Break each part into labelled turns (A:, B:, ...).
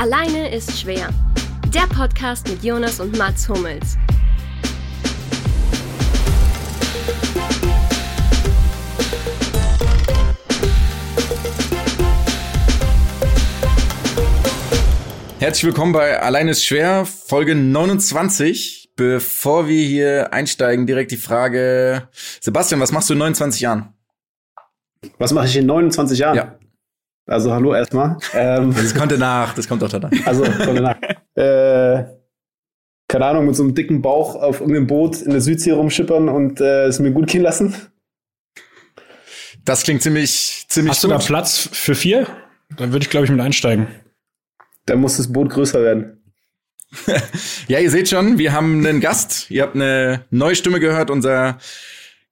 A: Alleine ist schwer. Der Podcast mit Jonas und Mats Hummels.
B: Herzlich willkommen bei Allein ist schwer, Folge 29. Bevor wir hier einsteigen, direkt die Frage, Sebastian, was machst du in 29 Jahren?
C: Was mache ich in 29 Jahren?
B: Ja.
C: Also hallo erstmal.
B: Ähm, das kommt danach, das kommt doch danach.
C: Also kommt danach. äh, keine Ahnung, mit so einem dicken Bauch auf irgendeinem Boot in der Südsee rumschippern und äh, es mir gut gehen lassen.
B: Das klingt ziemlich, ziemlich
D: Hast gut. du da Platz für vier? Dann würde ich, glaube ich, mit einsteigen.
C: Dann muss das Boot größer werden.
B: ja, ihr seht schon, wir haben einen Gast. Ihr habt eine neue Stimme gehört. Unser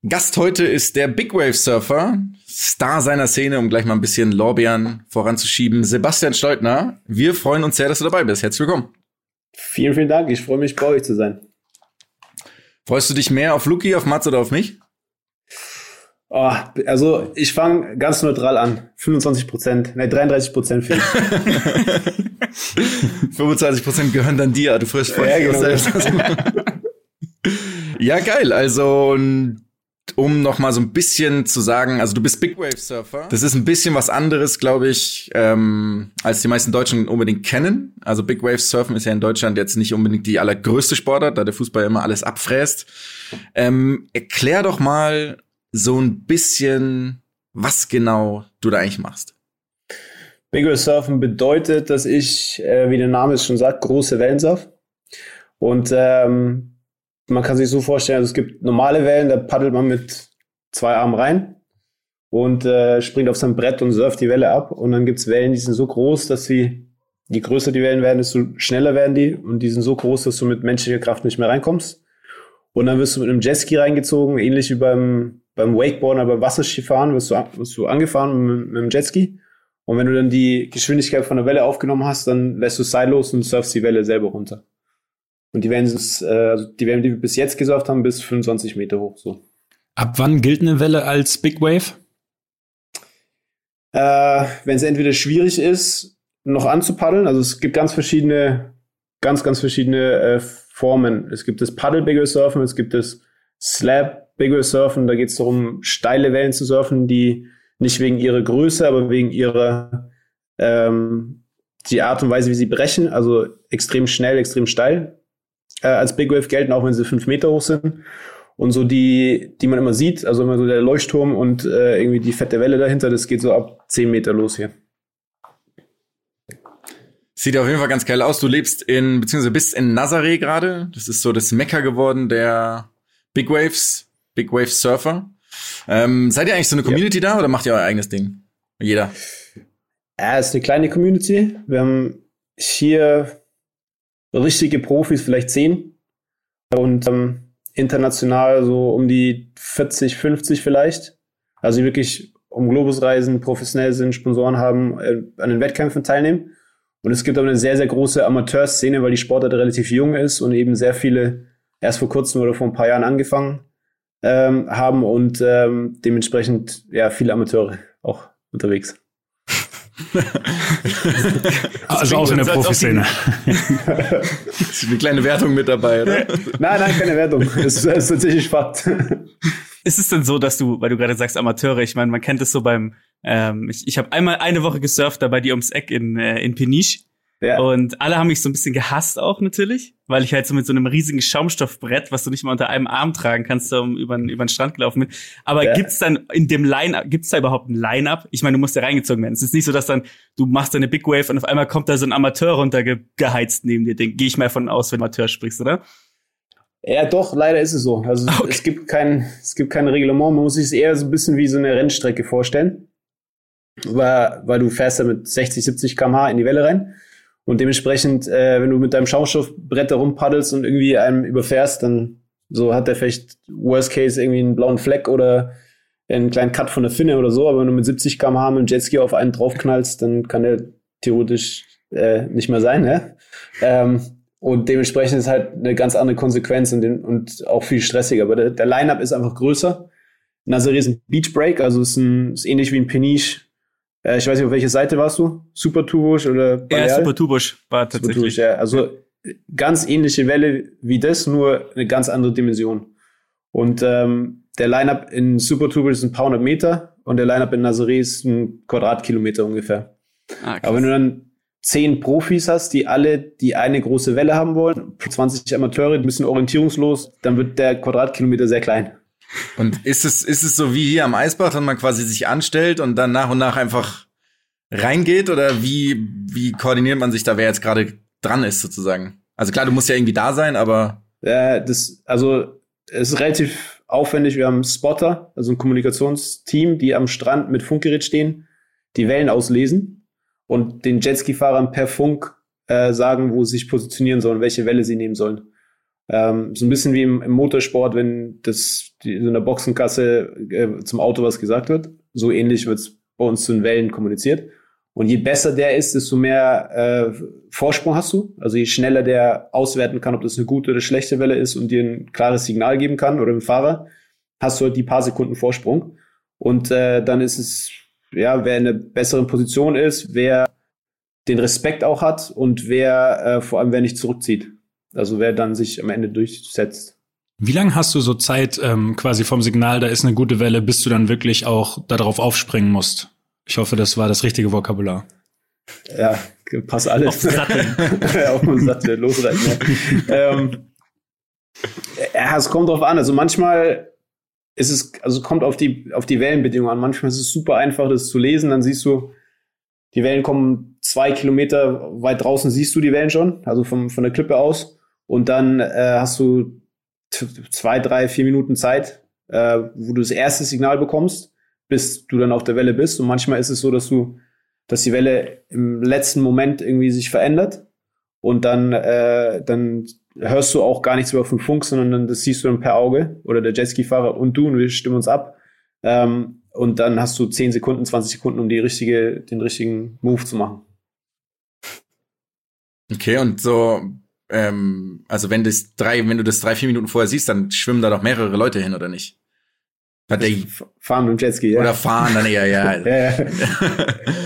B: Gast heute ist der Big Wave Surfer, Star seiner Szene, um gleich mal ein bisschen Lorbeeren voranzuschieben. Sebastian Steutner, wir freuen uns sehr, dass du dabei bist. Herzlich willkommen.
C: Vielen, vielen Dank. Ich freue mich, bei euch zu sein.
B: Freust du dich mehr auf Luki, auf Mats oder auf mich?
C: Oh, also ich fange ganz neutral an. 25 Prozent, ne 33 Prozent für
B: 25 Prozent gehören dann dir. Du frischst voll ja, genau. selbst. ja, geil. Also um noch mal so ein bisschen zu sagen, also du bist Big Wave Surfer. Das ist ein bisschen was anderes, glaube ich, ähm, als die meisten Deutschen unbedingt kennen. Also Big Wave Surfen ist ja in Deutschland jetzt nicht unbedingt die allergrößte Sportart, da der Fußball immer alles abfräst. Ähm, erklär doch mal so ein bisschen, was genau du da eigentlich machst.
C: Big Wave Surfen bedeutet, dass ich, äh, wie der Name es schon sagt, große Wellen surf. Und ähm, man kann sich so vorstellen, also es gibt normale Wellen, da paddelt man mit zwei Armen rein und äh, springt auf sein Brett und surft die Welle ab. Und dann gibt's Wellen, die sind so groß, dass sie, je größer die Wellen werden, desto schneller werden die. Und die sind so groß, dass du mit menschlicher Kraft nicht mehr reinkommst. Und dann wirst du mit einem Jetski reingezogen, ähnlich wie beim, beim Wakeboarden oder beim Wasserskifahren, wirst du, wirst du angefahren mit, mit einem Jetski. Und wenn du dann die Geschwindigkeit von der Welle aufgenommen hast, dann lässt du seillos und surfst die Welle selber runter. Und die Wellen, äh, also die Wellen, die wir bis jetzt gesurft haben, bis 25 Meter hoch. So.
D: Ab wann gilt eine Welle als Big Wave?
C: Äh, Wenn es entweder schwierig ist, noch anzupaddeln, also es gibt ganz verschiedene, ganz, ganz verschiedene äh, Formen. Es gibt das Paddle Big Wave Surfen, es gibt das Slab Big Wave Surfen, da geht es darum, steile Wellen zu surfen, die nicht wegen ihrer Größe, aber wegen ihrer ähm, die Art und Weise, wie sie brechen, also extrem schnell, extrem steil äh, als Big Wave gelten, auch wenn sie fünf Meter hoch sind. Und so die, die man immer sieht, also immer so der Leuchtturm und äh, irgendwie die fette Welle dahinter, das geht so ab zehn Meter los hier.
B: Sieht auf jeden Fall ganz geil aus. Du lebst in, beziehungsweise bist in Nazaré gerade. Das ist so das Mecker geworden der Big Waves, Big Wave Surfer. Ähm, seid ihr eigentlich so eine Community ja. da oder macht ihr euer eigenes Ding? Jeder?
C: Ja, es ist eine kleine Community. Wir haben hier richtige Profis vielleicht zehn und ähm, international so um die 40, 50 vielleicht. Also die wirklich um Globus reisen, professionell sind, Sponsoren haben, äh, an den Wettkämpfen teilnehmen. Und es gibt aber eine sehr, sehr große Amateurszene, weil die Sportart relativ jung ist und eben sehr viele erst vor kurzem oder vor ein paar Jahren angefangen ähm, haben und ähm, dementsprechend ja viele Amateure auch unterwegs.
D: also auch in der Profiszene.
B: ist eine kleine Wertung mit dabei, oder?
C: Nein, nein, keine Wertung. Es ist, ist tatsächlich Fakt.
E: Ist es denn so, dass du, weil du gerade sagst Amateure, ich meine, man kennt es so beim, ähm, ich, ich habe einmal eine Woche gesurft da bei dir ums Eck in, äh, in Peniche ja. Und alle haben mich so ein bisschen gehasst auch natürlich, weil ich halt so mit so einem riesigen Schaumstoffbrett, was du nicht mal unter einem Arm tragen kannst, um über, über den Strand gelaufen bin. Aber ja. gibt's dann in dem Line gibt's da überhaupt ein Line-Up? Ich meine, du musst ja reingezogen werden. Es ist nicht so, dass dann du machst deine Big Wave und auf einmal kommt da so ein Amateur runtergeheizt neben dir. Gehe ich mal von aus, wenn du Amateur sprichst, oder?
C: Ja, doch, leider ist es so. Also okay. es gibt kein, es gibt kein Reglement. Man muss sich es eher so ein bisschen wie so eine Rennstrecke vorstellen. Weil, weil du fährst da mit 60, 70 km/h in die Welle rein. Und dementsprechend, äh, wenn du mit deinem Schaumstoffbrett da rumpaddelst und irgendwie einem überfährst, dann so hat der vielleicht Worst Case irgendwie einen blauen Fleck oder einen kleinen Cut von der Finne oder so. Aber wenn du mit 70 km/h mit dem Jetski auf einen draufknallst, dann kann der theoretisch äh, nicht mehr sein. Ne? Ähm, und dementsprechend ist halt eine ganz andere Konsequenz und, den, und auch viel stressiger. Aber der, der Line-Up ist einfach größer. Nazaré ist ein Beach Break, also ist, ein, ist ähnlich wie ein Peniche Äh, ich weiß nicht, auf welche Seite warst du? Super Tubusch oder
E: Baleal? Ja, Super Tubusch war tatsächlich. Super
C: ja. Also ganz ähnliche Welle wie das, nur eine ganz andere Dimension. Und ähm, der Lineup in Super Tubusch ist ein paar hundert Meter und der Lineup in Nazaré ist ein Quadratkilometer ungefähr. Ah, Aber wenn du dann zehn Profis hast, die alle die eine große Welle haben wollen, 20 Amateure, ein bisschen orientierungslos, dann wird der Quadratkilometer sehr klein.
B: Und ist es, ist es so wie hier am Eisbach, dass man quasi sich anstellt und dann nach und nach einfach reingeht? Oder wie, wie koordiniert man sich da, wer jetzt gerade dran ist, sozusagen? Also klar, du musst ja irgendwie da sein, aber.
C: Ja, das, also, es ist relativ aufwendig. Wir haben Spotter, also ein Kommunikationsteam, die am Strand mit Funkgerät stehen, die Wellen auslesen und den Jetski-Fahrern per Funk äh, sagen, wo sie sich positionieren sollen, welche Welle sie nehmen sollen. Ähm, so ein bisschen wie im, im Motorsport, wenn das die, in der Boxenkasse äh, zum Auto was gesagt wird. So ähnlich wird es bei uns zu den Wellen kommuniziert. Und je besser der ist, desto mehr äh, Vorsprung hast du. Also je schneller der auswerten kann, ob das eine gute oder schlechte Welle ist und dir ein klares Signal geben kann oder dem Fahrer, hast du halt die paar Sekunden Vorsprung. Und äh, dann ist es ja, wer in einer besseren Position ist, wer den Respekt auch hat und wer äh, vor allem wer nicht zurückzieht. Also wer dann sich am Ende durchsetzt.
D: Wie lange hast du so Zeit ähm, quasi vom Signal, da ist eine gute Welle, bis du dann wirklich auch darauf aufspringen musst? Ich hoffe, das war das richtige Vokabular.
C: Ja, passt alles. Auf den Sattel. auf den Sattel, losreiten. Ja. ähm, ja, es kommt drauf an. Also manchmal ist es, also kommt auf die, auf die Wellenbedingungen an. Manchmal ist es super einfach, das zu lesen. Dann siehst du, die Wellen kommen zwei Kilometer weit draußen, siehst du die Wellen schon, also vom, von der Klippe aus. Und dann äh, hast du zwei, drei, vier Minuten Zeit, äh, wo du das erste Signal bekommst, bis du dann auf der Welle bist. Und manchmal ist es so, dass du, dass die Welle im letzten Moment irgendwie sich verändert und dann, äh, dann hörst du auch gar nichts mehr auf dem Funk, sondern das siehst du dann per Auge oder der Jetski-Fahrer und du und wir stimmen uns ab. Ähm, und dann hast du 10 Sekunden, 20 Sekunden, um die richtige, den richtigen Move zu machen.
B: Okay, und so, ähm, also wenn das drei, wenn du das drei, vier Minuten vorher siehst, dann schwimmen da doch mehrere Leute hin, oder nicht?
C: Hat der, fahren mit dem Jetski, ja.
B: Oder fahren dann eher, ja. ja, ja.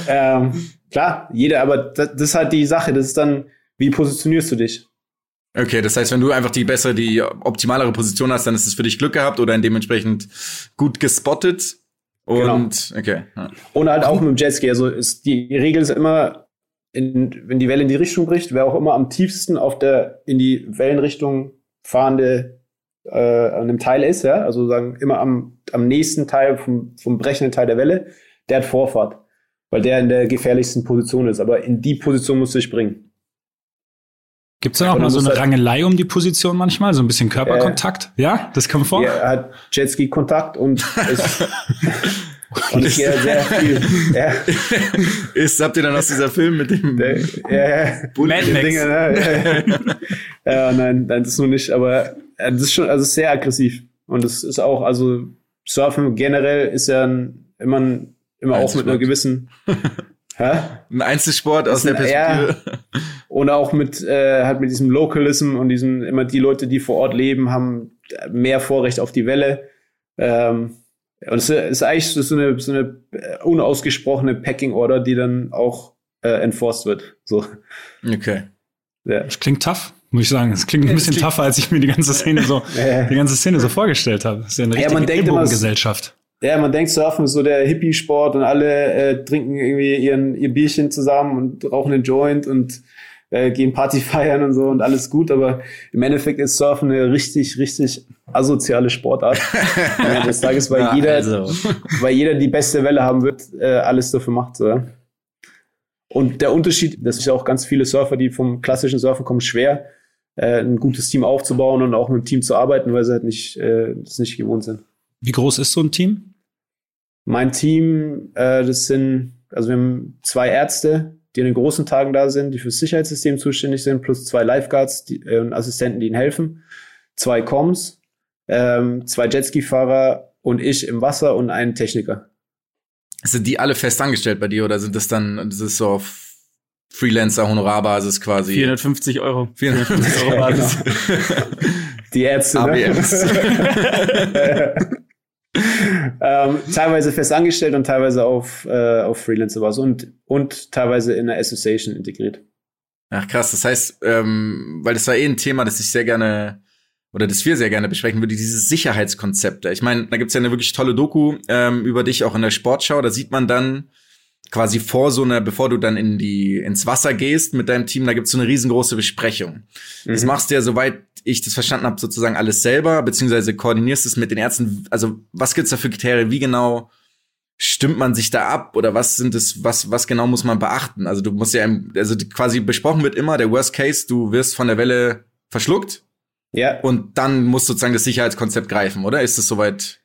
C: ähm, klar, jeder, aber das, das ist halt die Sache, das ist dann, wie positionierst du dich?
B: Okay, das heißt, wenn du einfach die bessere, die optimalere Position hast, dann ist es für dich Glück gehabt oder dementsprechend gut gespottet. Genau. Und genau. okay. Ja.
C: Und halt auch mit dem Jetski. Also ist die Regel ist immer, in, wenn die Welle in die Richtung bricht, wer auch immer am tiefsten auf der in die Wellenrichtung fahrende äh, an dem Teil ist, ja, also sagen immer am, am nächsten Teil vom, vom brechenden Teil der Welle, der hat Vorfahrt, weil der in der gefährlichsten Position ist. Aber in die Position musst du dich bringen.
D: Gibt es da auch mal so eine halt Rangelei um die Position manchmal? So ein bisschen Körperkontakt? Äh, ja, das kommt vor?
C: Er hat Jetski-Kontakt und ist, und ich gehe sehr viel. Ja.
B: Ist, habt ihr dann aus dieser Film mit dem
C: der, ja, ja. Mad Max. Dinge, ne? ja, nein, nein, das nur nicht, aber äh, das ist schon, also sehr aggressiv. Und das ist auch, also Surfen generell ist ja ein, immer, ein, immer auch mit einer gewissen
B: Hä? Ein Einzelsport aus der Perspektive.
C: Ja, und auch mit, äh, halt mit diesem Localism und diesen, immer die Leute, die vor Ort leben, haben mehr Vorrecht auf die Welle. Ähm, und es ist eigentlich so eine, so eine unausgesprochene Packing Order, die dann auch äh, enforced wird. So.
B: Okay.
D: Ja. Das klingt tough, muss ich sagen. Es klingt ein bisschen klingt tougher, als ich mir die ganze Szene so, die ganze Szene so vorgestellt habe. Das ist ja eine richtige ja, man denkt immer, Gesellschaft.
C: Ja, man denkt, Surfen ist so der Hippie-Sport und alle äh, trinken irgendwie ihren, ihr Bierchen zusammen und rauchen einen Joint und äh, gehen Party feiern und so und alles gut, aber im Endeffekt ist Surfen eine richtig, richtig asoziale Sportart. ja, des Tages, weil ja, jeder, also. weil jeder die beste Welle haben wird, äh, alles dafür macht. So. Und der Unterschied, das ist auch ganz viele Surfer, die vom klassischen Surfen kommen, schwer, äh, ein gutes Team aufzubauen und auch mit dem Team zu arbeiten, weil sie halt nicht, äh, das nicht gewohnt sind.
D: Wie groß ist so ein Team?
C: Mein Team, äh, das sind, also wir haben zwei Ärzte, die in den großen Tagen da sind, die fürs Sicherheitssystem zuständig sind, plus zwei Lifeguards die, äh, und Assistenten, die ihnen helfen, zwei Coms, ähm, zwei Jetski-Fahrer und ich im Wasser und einen Techniker.
B: Sind die alle fest angestellt bei dir oder sind das dann, das ist so auf Freelancer-Honorarbasis quasi?
E: 450 Euro. 450 Euro Basis.
C: die Ärzte. Ne? ähm, teilweise fest angestellt und teilweise auf, äh, auf Freelancer-Basis und, und teilweise in der Association integriert.
B: Ach krass, das heißt, ähm, weil das war eh ein Thema, das ich sehr gerne oder das wir sehr gerne besprechen würde, diese Sicherheitskonzepte. Ich meine, da gibt's ja eine wirklich tolle Doku ähm, über dich auch in der Sportschau. Da sieht man dann quasi vor so einer, bevor du dann in die ins Wasser gehst mit deinem Team, da gibt's so eine riesengroße Besprechung. Mhm. Das machst du ja, soweit ich das verstanden habe, sozusagen alles selber, beziehungsweise koordinierst es mit den Ärzten. Also was gibt's da für Kriterien? Wie genau stimmt man sich da ab oder was sind es, was, was genau muss man beachten? Also du musst ja, also quasi besprochen wird immer der Worst Case, du wirst von der Welle verschluckt. Ja. Und dann muss sozusagen das Sicherheitskonzept greifen, oder? Ist es soweit?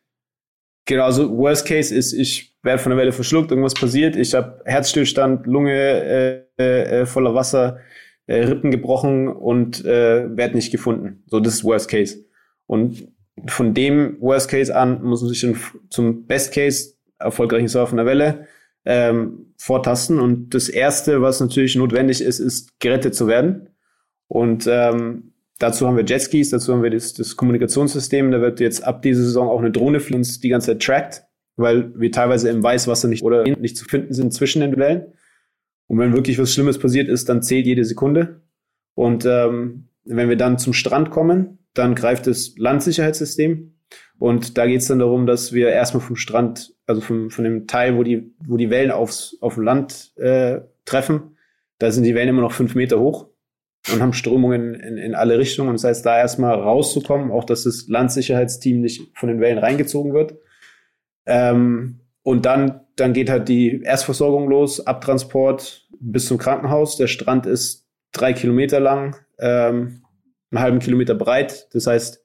C: Genau, also Worst Case ist, ich werde von der Welle verschluckt, irgendwas passiert, ich habe Herzstillstand, Lunge äh, äh, voller Wasser, äh, Rippen gebrochen und äh, werde nicht gefunden. So, das ist Worst Case. Und von dem Worst Case an muss man sich zum Best Case erfolgreichen Surfen der Welle ähm, vortasten. Und das Erste, was natürlich notwendig ist, ist gerettet zu werden. Und ähm, dazu haben wir Jetskis, dazu haben wir das, das Kommunikationssystem. Da wird jetzt ab dieser Saison auch eine Drohne für uns die ganze Zeit trackt, weil wir teilweise im Weißwasser nicht oder nicht zu finden sind zwischen den Wellen. Und wenn wirklich was Schlimmes passiert ist, dann zählt jede Sekunde. Und ähm, wenn wir dann zum Strand kommen, dann greift das Landsicherheitssystem. Und da geht es dann darum, dass wir erstmal vom Strand, also vom, von dem Teil, wo die, wo die Wellen aufs, auf dem Land äh, treffen, da sind die Wellen immer noch fünf Meter hoch und haben Strömungen in, in alle Richtungen. Und das heißt, da erstmal rauszukommen, auch dass das Landsicherheitsteam nicht von den Wellen reingezogen wird. Ähm, und dann, dann geht halt die Erstversorgung los, Abtransport bis zum Krankenhaus. Der Strand ist drei Kilometer lang, ähm, einen halben Kilometer breit. Das heißt,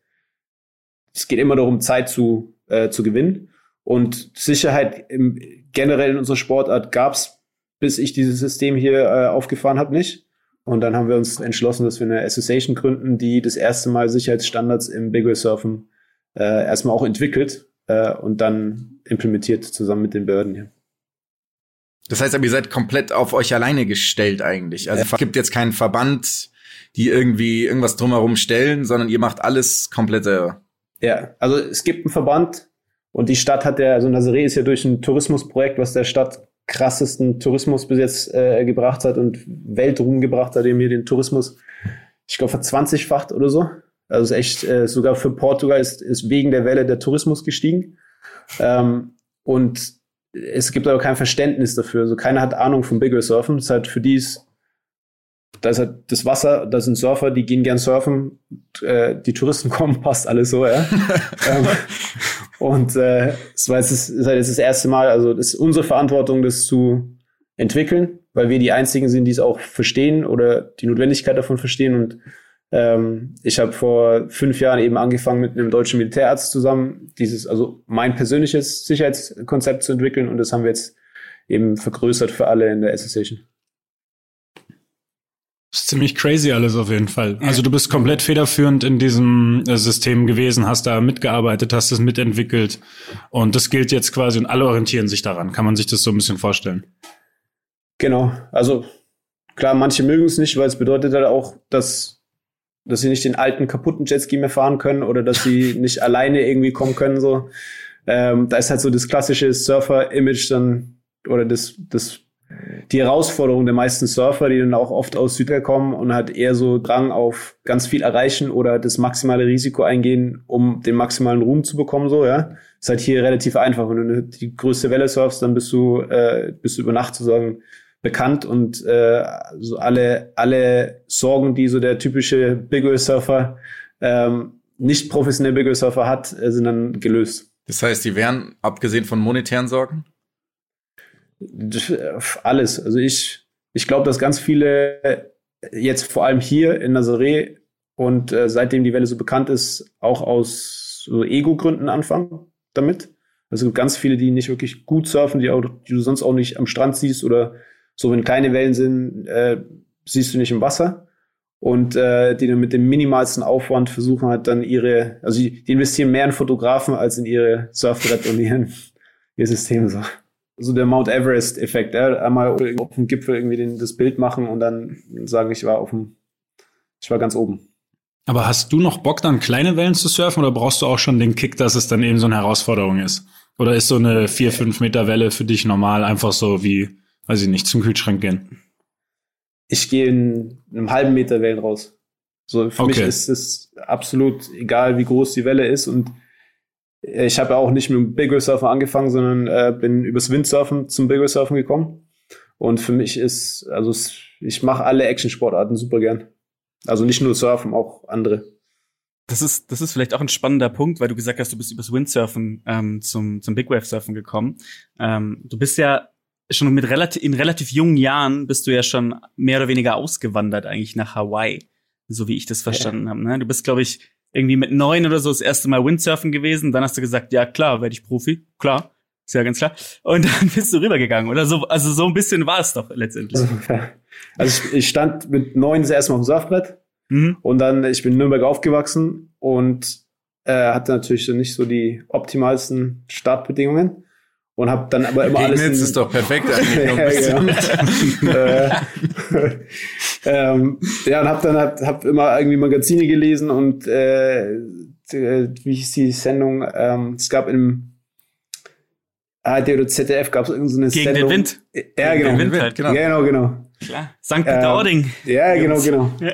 C: es geht immer darum, Zeit zu, äh, zu gewinnen. Und Sicherheit im, generell in unserer Sportart gab es, bis ich dieses System hier äh, aufgefahren habe, nicht. Und dann haben wir uns entschlossen, dass wir eine Association gründen, die das erste Mal Sicherheitsstandards im Big Wave Surfen äh, erstmal auch entwickelt äh, und dann implementiert zusammen mit den Behörden hier.
B: Das heißt aber, ihr seid komplett auf euch alleine gestellt eigentlich. Also es gibt jetzt keinen Verband, die irgendwie irgendwas drumherum stellen, sondern ihr macht alles komplett selber.
C: Ja, also es gibt einen Verband und die Stadt hat ja, also Nazaré ist ja durch ein Tourismusprojekt, was der Stadt krassesten Tourismus bis jetzt äh, gebracht hat und Weltruhm gebracht hat, dem hier den Tourismus, ich glaube, verzwanzigfacht oder so. Also ist echt, äh, sogar für Portugal ist, ist wegen der Welle der Tourismus gestiegen. Ähm, und es gibt aber kein Verständnis dafür. Also keiner hat Ahnung vom Bigger Surfen. Das ist halt für die ist da ist halt das Wasser, da sind Surfer, die gehen gern surfen, äh, die Touristen kommen, passt alles so, ja. ähm, und äh, es war jetzt das, ist halt das erste Mal, also das ist unsere Verantwortung, das zu entwickeln, weil wir die einzigen sind, die es auch verstehen oder die Notwendigkeit davon verstehen. Und ähm, ich habe vor fünf Jahren eben angefangen, mit einem deutschen Militärarzt zusammen dieses, also mein persönliches Sicherheitskonzept zu entwickeln und das haben wir jetzt eben vergrößert für alle in der Association.
D: Das ist ziemlich crazy alles auf jeden Fall. Also du bist komplett federführend in diesem äh, System gewesen, hast da mitgearbeitet, hast es mitentwickelt und das gilt jetzt quasi und alle orientieren sich daran. Kann man sich das so ein bisschen vorstellen?
C: Genau. Also klar, manche mögen es nicht, weil es bedeutet halt auch, dass, dass sie nicht den alten kaputten Jetski mehr fahren können oder dass sie nicht alleine irgendwie kommen können. So, ähm, da ist halt so das klassische Surfer-Image dann oder das, das die Herausforderung der meisten Surfer, die dann auch oft aus Südafrika kommen und halt eher so Drang auf ganz viel erreichen oder das maximale Risiko eingehen, um den maximalen Ruhm zu bekommen, so, ja. Ist halt hier relativ einfach. Wenn du die größte Welle surfst, dann bist du, äh, bist du über Nacht sozusagen bekannt und äh, so alle, alle Sorgen, die so der typische Big Wave Surfer, ähm, nicht professionelle Big Wave Surfer hat, äh, sind dann gelöst.
B: Das heißt, die wären, abgesehen von monetären Sorgen?
C: alles. Also ich, ich glaube, dass ganz viele jetzt vor allem hier in Nazaré und äh, seitdem die Welle so bekannt ist, auch aus so Ego-Gründen anfangen damit. Also ganz viele, die nicht wirklich gut surfen, die, auch, die du sonst auch nicht am Strand siehst oder so, wenn kleine Wellen sind, äh, siehst du nicht im Wasser. Und äh, die dann mit dem minimalsten Aufwand versuchen halt dann ihre, also die, die investieren mehr in Fotografen als in ihre Surfbrett und ihren, ihr System so so der Mount Everest-Effekt. Ja? Einmal auf dem Gipfel irgendwie den, das Bild machen und dann sagen, ich war auf dem, ich war ganz oben.
D: Aber hast du noch Bock, dann kleine Wellen zu surfen oder brauchst du auch schon den Kick, dass es dann eben so eine Herausforderung ist? Oder ist so eine vier fünf Meter Welle für dich normal, einfach so wie, weiß ich nicht, zum Kühlschrank gehen?
C: Ich gehe in einem halben Meter Wellen raus. So, für okay. mich ist es absolut egal, wie groß die Welle ist. Und ich habe auch nicht mit dem Big Wave Surfen angefangen, sondern äh, bin übers Windsurfen zum Big Wave Surfen gekommen. Und für mich ist, also ich mache alle Action-Sportarten super gern. Also nicht nur Surfen, auch andere.
E: Das ist, das ist vielleicht auch ein spannender Punkt, weil du gesagt hast, du bist übers Windsurfen ähm, zum, zum Big Wave Surfen gekommen. Ähm, du bist ja schon mit relativ, in relativ jungen Jahren bist du ja schon mehr oder weniger ausgewandert eigentlich nach Hawaii, so wie ich das verstanden ja. habe. Ne? Du bist, glaube ich, irgendwie mit neun oder so das erste Mal Windsurfen gewesen. Dann hast du gesagt, ja klar, werde ich Profi, klar, ist ja ganz klar. Und dann bist du rübergegangen oder so. Also so ein bisschen war es doch letztendlich.
C: Also ich stand mit neun das erste Mal auf dem Surfbrett Mhm. Und dann, ich bin in Nürnberg aufgewachsen und äh, hatte natürlich nicht so die optimalsten Startbedingungen und habe dann aber immer
B: alles. Jetzt ist doch perfekt eigentlich. ja, genau.
C: äh, ähm, ja, und habe dann hab, hab immer irgendwie Magazine gelesen und äh, wie hieß die Sendung? Ähm, es gab im ARD oder ZDF gab es irgendeine
E: Gegen
C: Sendung.
E: den Wind.
C: Ja, genau.
E: Gegen den Wind halt,
C: genau. Ja, genau, genau.
E: Klar. St. Peter-Ording.
C: Ähm, ja, genau, genau. Ja.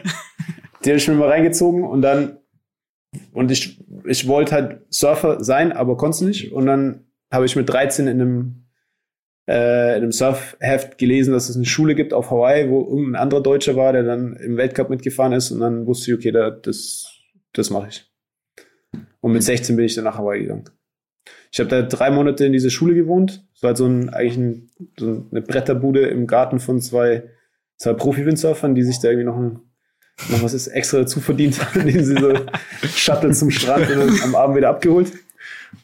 C: Die habe ich mir mal reingezogen und dann, und ich, ich wollte halt Surfer sein, aber konnte es nicht. Und dann habe ich mit 13 in einem, äh, in einem Surfheft gelesen, dass es eine Schule gibt auf Hawaii, wo irgendein anderer Deutscher war, der dann im Weltcup mitgefahren ist. Und dann wusste ich, okay, da, das, das mache ich. Und mit 16 bin ich dann nach Hawaii gegangen. Ich habe da drei Monate in dieser Schule gewohnt. Es war halt so ein, eigentlich ein, so eine Bretterbude im Garten von zwei, zwei Profi-Windsurfern, die sich da irgendwie noch ein noch was ist extra dazu verdient, indem sie so Shuttle zum Strand und am Abend wieder abgeholt.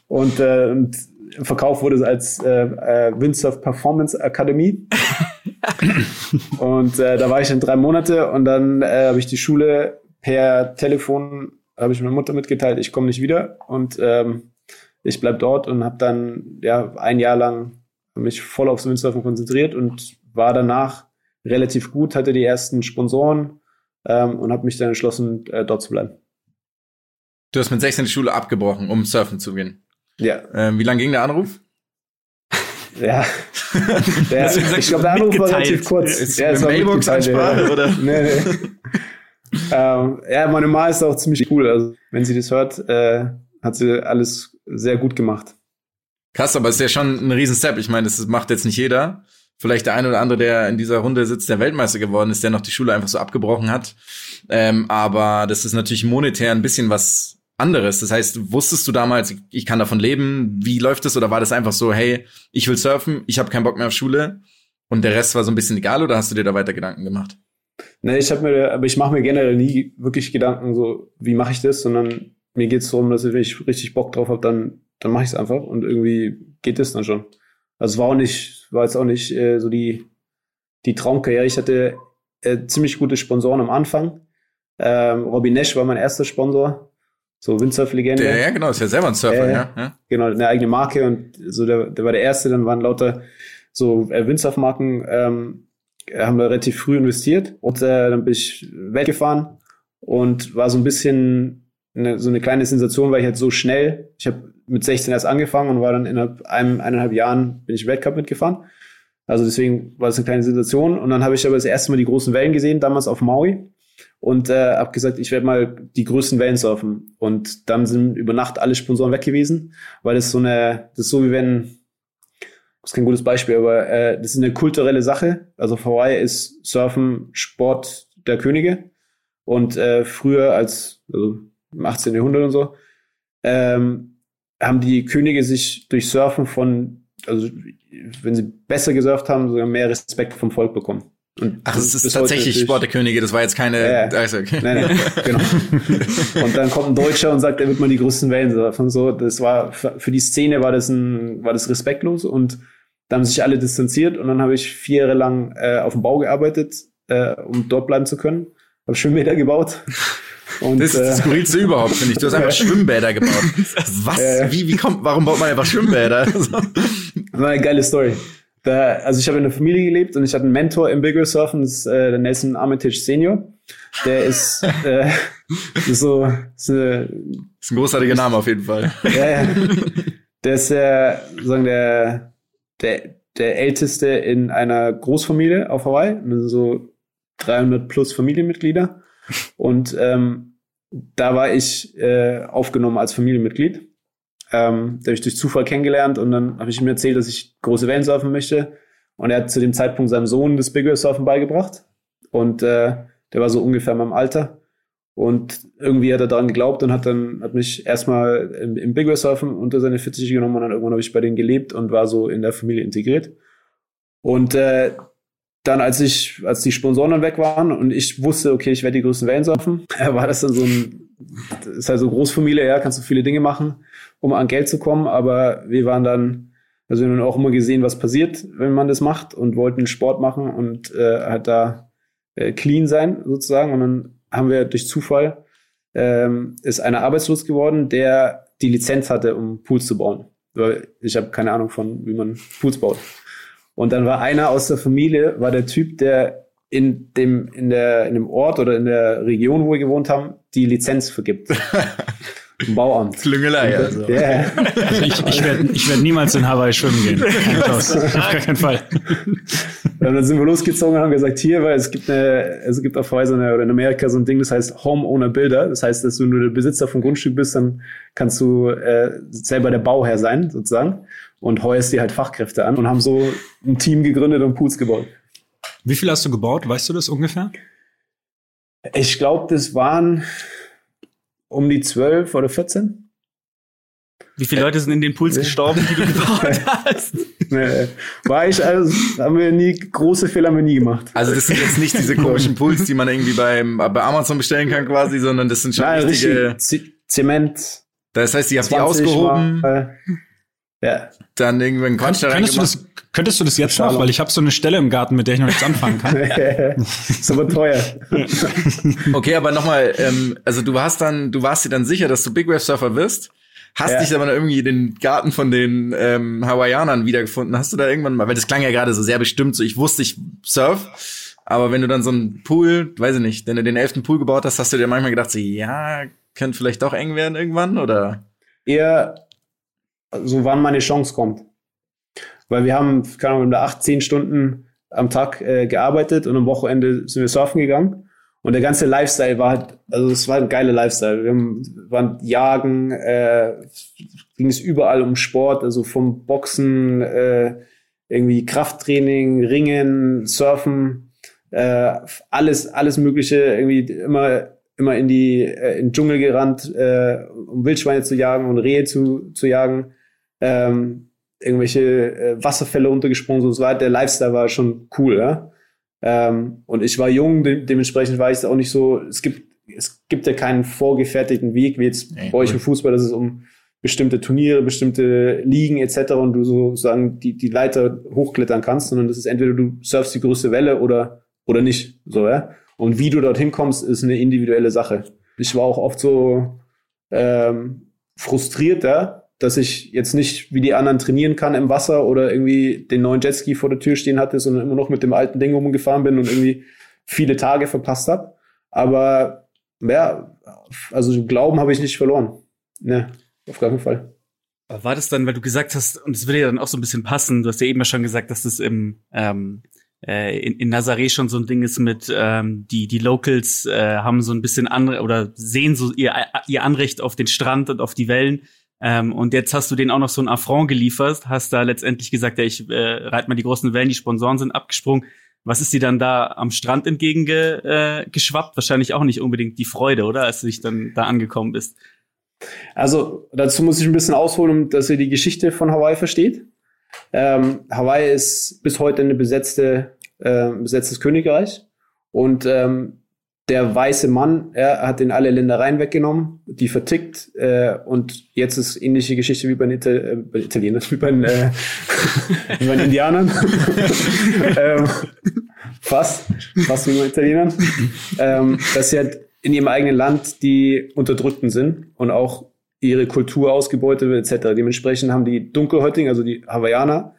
C: Und, äh, und im Verkauf wurde es als äh, äh, Windsurf Performance Akademie. und äh, da war ich dann drei Monate und dann äh, habe ich die Schule per Telefon, habe ich meiner Mutter mitgeteilt, ich komme nicht wieder und ähm, ich bleib dort und habe dann ja ein Jahr lang mich voll aufs Windsurfen konzentriert und war danach relativ gut, hatte die ersten Sponsoren, ähm, und habe mich dann entschlossen, äh, dort zu bleiben.
B: Du hast mit 16 die Schule abgebrochen, um surfen zu gehen.
C: Ja.
B: Ähm, wie lange ging der Anruf?
C: Ja. der, ich glaube, der Anruf war relativ kurz.
B: Ist ja, Mailbox-Ansprache, oder? nee, nee.
C: ähm, ja, meine Ma ist auch ziemlich cool. Also, wenn sie das hört, äh, hat sie alles sehr gut gemacht.
B: Krass, aber es ist ja schon ein Riesen-Step. Ich meine, das macht jetzt nicht jeder vielleicht der eine oder andere, der in dieser Runde sitzt, der Weltmeister geworden ist, der noch die Schule einfach so abgebrochen hat. Ähm, aber das ist natürlich monetär ein bisschen was anderes. Das heißt, wusstest du damals, ich kann davon leben? Wie läuft es? Oder war das einfach so, hey, ich will surfen, ich habe keinen Bock mehr auf Schule und der Rest war so ein bisschen egal oder hast du dir da weiter Gedanken gemacht?
C: Nee, ich habe mir, aber ich mache mir generell nie wirklich Gedanken, so wie mache ich das, sondern mir geht es darum, dass ich, wenn ich richtig Bock drauf habe, dann, dann mache ich es einfach und irgendwie geht es dann schon. Also war auch nicht, war jetzt auch nicht äh, so die, die Traumkarriere. Ich hatte äh, ziemlich gute Sponsoren am Anfang. Ähm, Robin Nash war mein erster Sponsor. So Windsurf-Legende.
B: Ja, genau, ist ja selber ein Surfer,
C: äh,
B: ja, ja.
C: Genau, eine eigene Marke und so der, der war der erste, dann waren lauter so äh, Windsurf-Marken, ähm, haben wir relativ früh investiert und äh, dann bin ich weggefahren und war so ein bisschen eine, so eine kleine Sensation, weil ich halt so schnell, ich habe mit 16 erst angefangen und war dann innerhalb einem, eineinhalb Jahren bin ich Weltcup mitgefahren. Also deswegen war das eine kleine Situation. Und dann habe ich aber das erste Mal die großen Wellen gesehen, damals auf Maui. Und äh, habe gesagt, ich werde mal die größten Wellen surfen. Und dann sind über Nacht alle Sponsoren weg gewesen, weil das so eine, das ist so wie wenn, das ist kein gutes Beispiel, aber äh, das ist eine kulturelle Sache. Also Hawaii ist Surfen Sport der Könige. Und äh, früher als, also im 18. Jahrhundert und so, ähm, haben die Könige sich durch Surfen von, also wenn sie besser gesurft haben, sogar mehr Respekt vom Volk bekommen.
B: Und Ach, es ist tatsächlich Sport der Könige, das war jetzt keine. Ja, ja. Also, okay. Nein, nein,
C: genau. und dann kommt ein Deutscher und sagt, er wird mal die größten Wellen surfen. So, das war für die Szene war das ein, war das respektlos und da haben sich alle distanziert und dann habe ich vier Jahre lang äh, auf dem Bau gearbeitet, äh, um dort bleiben zu können. Habe Schwimmbäder gebaut
B: und, das ist das äh, Skurrilste überhaupt, finde ich. Du hast einfach Schwimmbäder gebaut. Was? Wie, wie kommt, warum baut man einfach Schwimmbäder?
C: das war eine geile Story. Da, also ich habe in einer Familie gelebt und ich hatte einen Mentor im Bigger Surfen, das ist äh, der Nelson Armitage Senior. Der ist, äh, so ist, eine,
B: ist ein großartiger Name auf jeden Fall.
C: Ja, ja. Der ist der, sagen der, der, der älteste in einer Großfamilie auf Hawaii. So 300 plus Familienmitglieder. Und ähm, da war ich äh, aufgenommen als Familienmitglied. Ähm, da habe ich durch Zufall kennengelernt und dann habe ich ihm erzählt, dass ich große Wellen surfen möchte. Und er hat zu dem Zeitpunkt seinem Sohn das Big Wave Surfen beigebracht. Und äh, der war so ungefähr in meinem Alter. Und irgendwie hat er daran geglaubt und hat dann hat mich erstmal im, im Big Wave Surfen unter seine 40 genommen und dann irgendwann habe ich bei denen gelebt und war so in der Familie integriert. Und äh, dann, als ich, als die Sponsoren dann weg waren und ich wusste, okay, ich werde die größten Wellen surfen, war das dann so ein, ist halt so Großfamilie, ja, kannst du viele Dinge machen, um an Geld zu kommen, aber wir waren dann, also wir haben auch immer gesehen, was passiert, wenn man das macht und wollten Sport machen und äh, halt da äh, clean sein sozusagen und dann haben wir durch Zufall ähm, ist einer arbeitslos geworden, der die Lizenz hatte, um Pools zu bauen. Weil ich habe keine Ahnung von, wie man Pools baut. Und dann war einer aus der Familie, war der Typ, der in dem, in der, in dem Ort oder in der Region, wo wir gewohnt haben, die Lizenz vergibt. Im Bauamt.
B: Klüngelei, also.
C: Yeah.
D: also ich, ich werde ich werd niemals in Hawaii schwimmen gehen. Auf gar keinen Fall.
C: Und dann sind wir losgezogen und haben gesagt, hier, weil es gibt eine, es gibt auf Hawaii so eine, oder in Amerika so ein Ding, das heißt Homeowner Builder. Das heißt, dass du nur der Besitzer vom Grundstück bist, dann kannst du äh, selber der Bauherr sein, sozusagen und heuerst dir halt Fachkräfte an und haben so ein Team gegründet und Pools gebaut.
D: Wie viel hast du gebaut? Weißt du das ungefähr?
C: Ich glaube, das waren um die zwölf oder 14.
E: Wie viele Leute sind in den Pools gestorben, die du gebaut hast?
C: Nee, war ich, also, haben wir nie, große Fehler haben wir nie gemacht.
B: Also das sind jetzt nicht diese komischen Pools, die man irgendwie beim, bei Amazon bestellen kann quasi, sondern das sind schon
C: Nein,
B: richtige...
C: richtig Zement.
B: Das heißt, ihr habt die ausgehoben,
C: Mal,
B: ja. dann irgendwann Quatsch da
D: könntest du, das, könntest du das jetzt noch? Weil ich habe so eine Stelle im Garten, mit der ich noch nichts anfangen kann.
C: ist aber teuer.
B: okay, aber nochmal, ähm, also du warst dann, du warst dir dann sicher, dass du Big Wave Surfer wirst? Hast ja. dich aber irgendwie den Garten von den ähm, Hawaiianern wiedergefunden? Hast du da irgendwann mal, weil das klang ja gerade so sehr bestimmt, so ich wusste, ich surf, aber wenn du dann so einen Pool, weiß ich nicht, wenn du den elften Pool gebaut hast, hast du dir manchmal gedacht, so, ja, könnte vielleicht doch eng werden irgendwann, oder?
C: Eher so wann meine Chance kommt. Weil wir haben, keine Ahnung, da acht, zehn Stunden am Tag äh, gearbeitet und am Wochenende sind wir surfen gegangen. Und der ganze Lifestyle war halt, also es war ein geiler Lifestyle. Wir haben, waren jagen, äh, ging es überall um Sport, also vom Boxen, äh, irgendwie Krafttraining, Ringen, Surfen, äh, alles, alles Mögliche, irgendwie immer, immer in die, äh, in den Dschungel gerannt, äh, um Wildschweine zu jagen und Rehe zu, zu jagen ähm, irgendwelche äh, Wasserfälle runtergesprungen, so war der Lifestyle war schon cool, ja. Ähm, und ich war jung, de dementsprechend war ich es auch nicht so, es gibt, es gibt ja keinen vorgefertigten Weg, wie jetzt nee, bei euch im Fußball, dass es um bestimmte Turniere, bestimmte Ligen etc. und du sozusagen die, die Leiter hochklettern kannst, sondern das ist entweder du surfst die größte Welle oder, oder nicht, so, ja. Und wie du dorthin kommst, ist eine individuelle Sache. Ich war auch oft so ähm, frustriert, ja, dass ich jetzt nicht wie die anderen trainieren kann im Wasser oder irgendwie den neuen Jetski vor der Tür stehen hatte, sondern immer noch mit dem alten Ding rumgefahren bin und irgendwie viele Tage verpasst habe. Aber ja, also Glauben habe ich nicht verloren. Ne, auf gar keinen Fall.
E: War das dann, weil du gesagt hast, und es würde ja dann auch so ein bisschen passen, du hast ja eben ja schon gesagt, dass das im ähm, äh, in, in Nazaré schon so ein Ding ist mit ähm, die die Locals äh, haben so ein bisschen andere oder sehen so ihr ihr Anrecht auf den Strand und auf die Wellen ähm, und jetzt hast du denen auch noch so ein Affront geliefert, hast da letztendlich gesagt, ja, ich äh, reite mal die großen Wellen, die Sponsoren sind abgesprungen. Was ist dir dann da am Strand entgegengeschwappt? Äh, Wahrscheinlich auch nicht unbedingt die Freude, oder? Als du dich dann da angekommen bist.
C: Also dazu muss ich ein bisschen ausholen, dass ihr die Geschichte von Hawaii versteht. Ähm, Hawaii ist bis heute eine besetzte, äh, besetztes Königreich. Und ähm, der weiße Mann, er hat in alle Ländereien weggenommen, die vertickt äh, und jetzt ist ähnliche Geschichte wie bei den Ital äh, Italienern, wie bei den, äh, wie bei den Indianern. ähm, fast, fast wie bei den Italienern. ähm, dass sie halt in ihrem eigenen Land die Unterdrückten sind und auch ihre Kultur ausgebeutet wird etc. Dementsprechend haben die Dunkelhäutigen, also die Hawaiianer,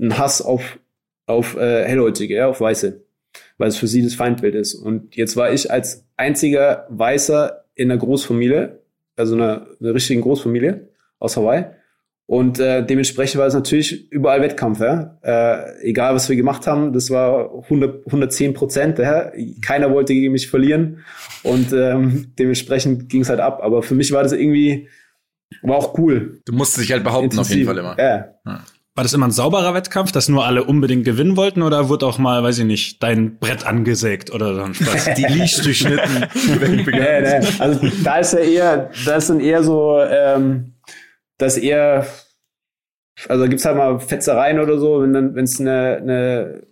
C: einen Hass auf, auf äh, Hellhäutige, ja, auf Weiße weil es für sie das Feindbild ist. Und jetzt war ich als einziger Weißer in einer Großfamilie, also einer, einer richtigen Großfamilie aus Hawaii. Und äh, dementsprechend war es natürlich überall Wettkampf. Ja? Äh, egal, was wir gemacht haben, das war 100, 110 Prozent. Ja? Keiner wollte gegen mich verlieren. Und ähm, dementsprechend ging es halt ab. Aber für mich war das irgendwie, war auch cool.
B: Du musstest dich halt behaupten Intensiv. auf jeden Fall immer.
C: Ja. ja.
D: War das immer ein sauberer Wettkampf, dass nur alle unbedingt gewinnen wollten oder wurde auch mal, weiß ich nicht, dein Brett angesägt oder dann Spaß?
B: Die Leash durchschnitten.
C: nee, nee. Also da ist ja eher, das sind eher so, ähm, dass eher, also da gibt's halt mal Fetzereien oder so, wenn dann, wenn es eine, eine,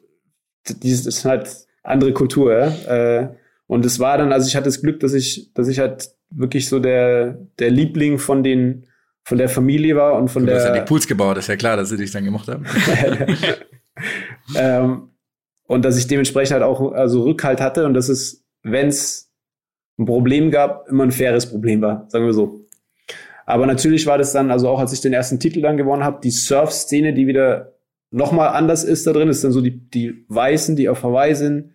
C: dieses ist halt andere Kultur, ja. Äh, und es war dann, also ich hatte das Glück, dass ich, dass ich halt wirklich so der, der Liebling von den von der Familie war und von du der. Du hast
B: ja die Pools gebaut, ist ja klar, dass sie dich dann gemacht haben.
C: ähm, und dass ich dementsprechend halt auch also Rückhalt hatte und dass es, wenn es ein Problem gab, immer ein faires Problem war, sagen wir so. Aber natürlich war das dann, also auch als ich den ersten Titel dann gewonnen habe, die Surf-Szene, die wieder nochmal anders ist da drin, ist dann so die, die Weißen, die auf Hawaii sind,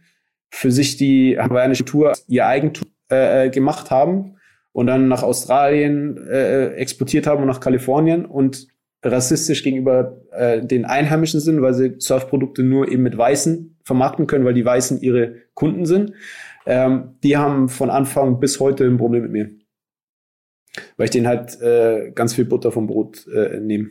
C: für sich die hawaiianische Tour ihr Eigentum äh, äh gemacht haben und dann nach Australien äh, exportiert haben und nach Kalifornien und rassistisch gegenüber äh, den Einheimischen sind, weil sie Surfprodukte nur eben mit Weißen vermarkten können, weil die Weißen ihre Kunden sind. Ähm, die haben von Anfang bis heute ein Problem mit mir. Weil ich denen halt äh, ganz viel Butter vom Brot äh, nehme.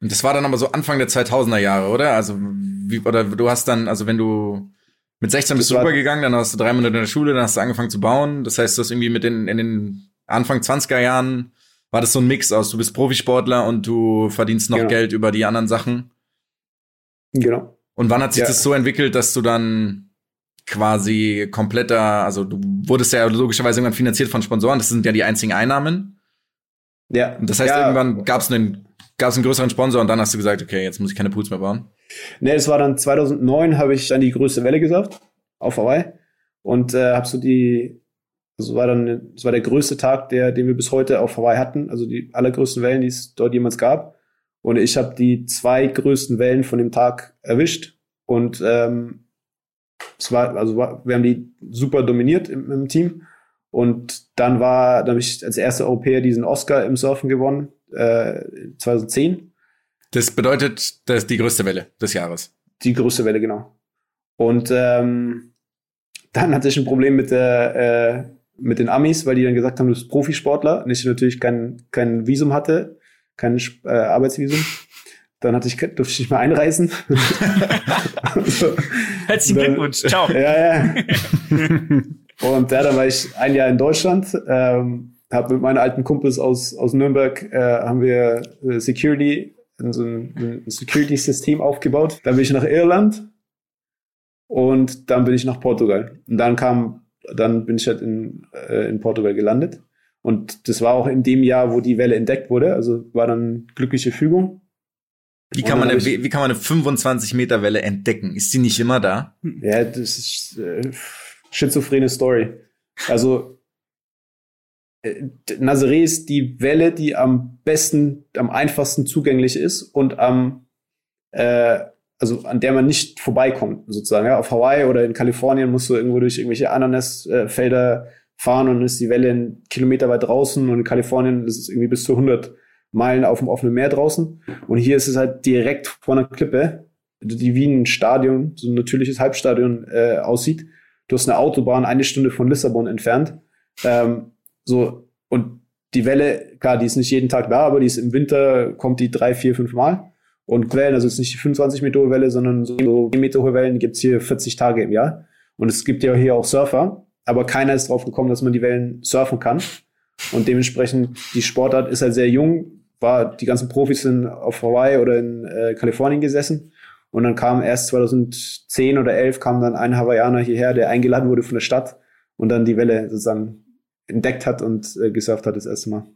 B: Und das war dann aber so Anfang der 2000er Jahre, oder? Also, wie, oder du hast dann, also wenn du mit 16 bist du rübergegangen, dann hast du drei Monate in der Schule, dann hast du angefangen zu bauen. Das heißt, du hast irgendwie mit den, in den Anfang 20er Jahren war das so ein Mix aus, du bist Profisportler und du verdienst noch genau. Geld über die anderen Sachen.
C: Genau.
B: Und wann hat sich ja. das so entwickelt, dass du dann quasi kompletter, also du wurdest ja logischerweise irgendwann finanziert von Sponsoren, das sind ja die einzigen Einnahmen.
C: Ja.
B: Und das heißt, ja. irgendwann gab es einen, gab's einen größeren Sponsor und dann hast du gesagt, okay, jetzt muss ich keine Pools mehr bauen.
C: Ne, es war dann 2009, habe ich dann die größte Welle gesagt auf Hawaii und äh, habe so die, also war dann, es war der größte Tag, der, den wir bis heute auf Hawaii hatten, also die allergrößten Wellen, die es dort jemals gab. Und ich habe die zwei größten Wellen von dem Tag erwischt und ähm, es war, also wir haben die super dominiert im, im Team. Und dann war, dann habe ich als erster Europäer diesen Oscar im Surfen gewonnen, äh, 2010.
B: Das bedeutet, das ist die größte Welle des Jahres.
C: Die größte Welle, genau. Und ähm, dann hatte ich ein Problem mit der äh, mit den Amis, weil die dann gesagt haben, du bist Profisportler und ich natürlich kein, kein Visum hatte, kein äh, Arbeitsvisum. Dann hatte ich, durfte ich nicht mehr einreisen.
E: so. Herzlichen Glückwunsch. Ciao.
C: Ja, ja. Und ja, dann war ich ein Jahr in Deutschland, ähm, habe mit meinen alten Kumpels aus, aus Nürnberg, äh, haben wir äh, Security so ein, ein Security-System aufgebaut. Dann bin ich nach Irland und dann bin ich nach Portugal. Und dann kam, dann bin ich halt in, äh, in Portugal gelandet. Und das war auch in dem Jahr, wo die Welle entdeckt wurde. Also war dann glückliche Fügung.
B: Wie kann, man eine, wie kann man eine 25 Meter Welle entdecken? Ist die nicht immer da?
C: Ja, das ist äh, schizophrene Story. Also Nazaré ist die Welle, die am besten, am einfachsten zugänglich ist und am, äh, also an der man nicht vorbeikommt, sozusagen. Ja? Auf Hawaii oder in Kalifornien musst du irgendwo durch irgendwelche Ananasfelder fahren und ist die Welle einen Kilometer weit draußen und in Kalifornien ist es irgendwie bis zu 100 Meilen auf dem offenen Meer draußen. Und hier ist es halt direkt vor einer Klippe, die wie ein Stadion, so ein natürliches Halbstadion äh, aussieht. Du hast eine Autobahn eine Stunde von Lissabon entfernt. Ähm, so, und die Welle, klar, die ist nicht jeden Tag da, aber die ist im Winter, kommt die drei, vier, fünf Mal. Und Wellen, also es ist nicht die 25 Meter hohe Welle, sondern so 10 Meter hohe Wellen, die gibt's hier 40 Tage im Jahr. Und es gibt ja hier auch Surfer, aber keiner ist drauf gekommen, dass man die Wellen surfen kann. Und dementsprechend, die Sportart ist halt sehr jung, war, die ganzen Profis sind auf Hawaii oder in äh, Kalifornien gesessen. Und dann kam erst 2010 oder 11 kam dann ein Hawaiianer hierher, der eingeladen wurde von der Stadt und dann die Welle sozusagen entdeckt hat und äh, gesurft hat das erste Mal.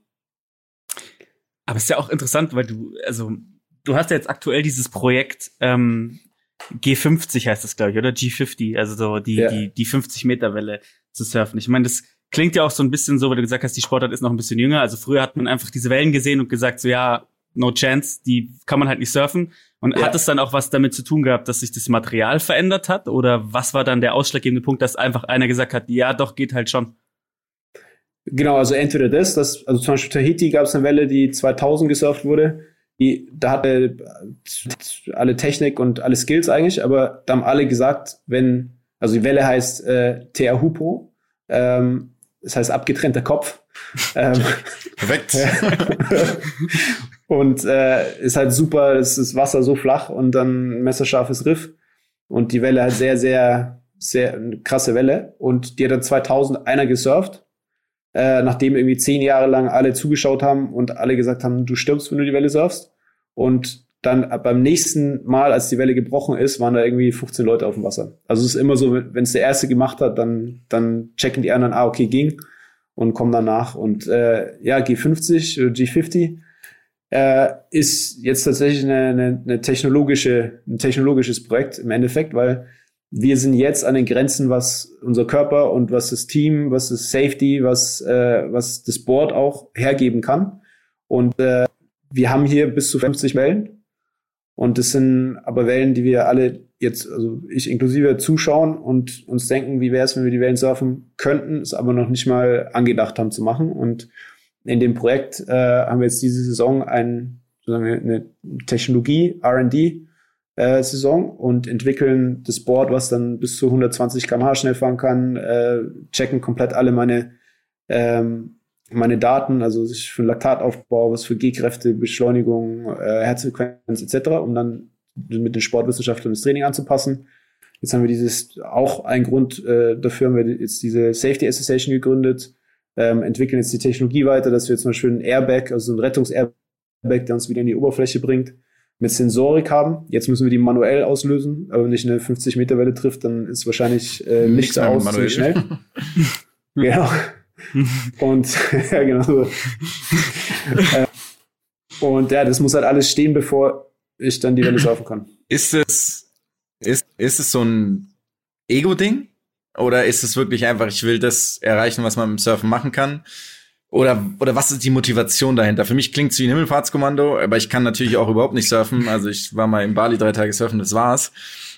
E: Aber es ist ja auch interessant, weil du, also, du hast ja jetzt aktuell dieses Projekt ähm, G50 heißt das, glaube ich, oder G50, also so die, ja. die, die 50 Meter Welle zu surfen. Ich meine, das klingt ja auch so ein bisschen so, weil du gesagt hast, die Sportart ist noch ein bisschen jünger. Also früher hat man einfach diese Wellen gesehen und gesagt, so ja, no chance, die kann man halt nicht surfen. Und ja. hat es dann auch was damit zu tun gehabt, dass sich das Material verändert hat? Oder was war dann der ausschlaggebende Punkt, dass einfach einer gesagt hat, ja, doch, geht halt schon?
C: Genau, also entweder das, das also zum Beispiel Tahiti gab es eine Welle, die 2000 gesurft wurde. Die, da hatte alle Technik und alle Skills eigentlich, aber da haben alle gesagt, wenn, also die Welle heißt äh, Tea Hupo, ähm, das heißt abgetrennter Kopf. ähm,
B: Perfekt.
C: und äh, ist halt super, ist das Wasser so flach und dann messerscharfes Riff und die Welle halt sehr, sehr, sehr eine krasse Welle und die hat dann 2000 einer gesurft, äh, nachdem irgendwie zehn Jahre lang alle zugeschaut haben und alle gesagt haben, du stirbst, wenn du die Welle surfst und dann beim nächsten Mal, als die Welle gebrochen ist, waren da irgendwie 15 Leute auf dem Wasser. Also es ist immer so, wenn es der Erste gemacht hat, dann, dann checken die anderen, ah, okay, ging und kommen danach. Und äh, ja, G50 oder G50 äh, ist jetzt tatsächlich eine, eine, eine technologische, ein technologisches Projekt im Endeffekt, weil wir sind jetzt an den Grenzen, was unser Körper und was das Team, was das Safety, was, äh, was das Board auch hergeben kann. Und äh, wir haben hier bis zu 50 Wellen und das sind aber Wellen, die wir alle jetzt, also ich inklusive, zuschauen und uns denken, wie wäre es, wenn wir die Wellen surfen könnten, es aber noch nicht mal angedacht haben zu machen. Und in dem Projekt äh, haben wir jetzt diese Saison ein, sozusagen eine Technologie, RD, äh, Saison und entwickeln das Board, was dann bis zu 120 km/h schnell fahren kann, äh, checken komplett alle meine ähm, meine Daten, also sich für Laktataufbau, was für G-Kräfte, Beschleunigung, äh, Herzfrequenz etc., um dann mit den Sportwissenschaftlern das Training anzupassen. Jetzt haben wir dieses, auch ein Grund äh, dafür haben wir jetzt diese Safety Association gegründet, ähm, entwickeln jetzt die Technologie weiter, dass wir zum Beispiel ein Airbag, also ein Rettungs-Airbag, der uns wieder in die Oberfläche bringt, mit Sensorik haben. Jetzt müssen wir die manuell auslösen, aber wenn nicht eine 50 Meter Welle trifft, dann ist wahrscheinlich äh, Licht aus ziemlich schnell. genau. und ja, genau so. äh, und ja, das muss halt alles stehen, bevor ich dann die Welle surfen kann.
B: Ist es, ist, ist es so ein Ego-Ding? Oder ist es wirklich einfach, ich will das erreichen, was man im Surfen machen kann? Oder, oder was ist die Motivation dahinter? Für mich klingt es wie ein Himmelfahrtskommando, aber ich kann natürlich auch überhaupt nicht surfen. Also ich war mal in Bali drei Tage surfen, das war's.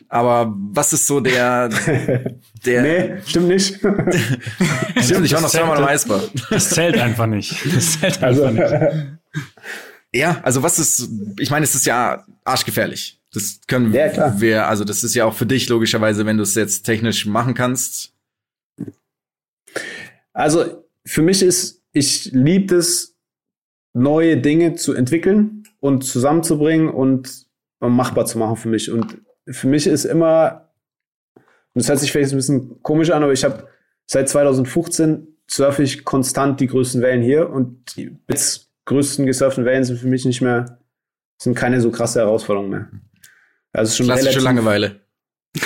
B: Aber was ist so der, der.
C: nee, stimmt nicht.
B: stimmt, ich war noch zweimal im Eisbad.
D: Das zählt einfach nicht. Das zählt einfach also, nicht.
B: Ja, also was ist, ich meine, es ist ja arschgefährlich. Das können ja, wir, also das ist ja auch für dich logischerweise, wenn du es jetzt technisch machen kannst.
C: Also für mich ist ich liebe es, neue Dinge zu entwickeln und zusammenzubringen und machbar zu machen für mich. Und für mich ist immer, und das hört sich vielleicht ein bisschen komisch an, aber ich habe seit 2015 surfe ich konstant die größten Wellen hier und die jetzt größten gesurften Wellen sind für mich nicht mehr, sind keine so krasse Herausforderung mehr.
B: Also schon Klassische relativ, Langeweile.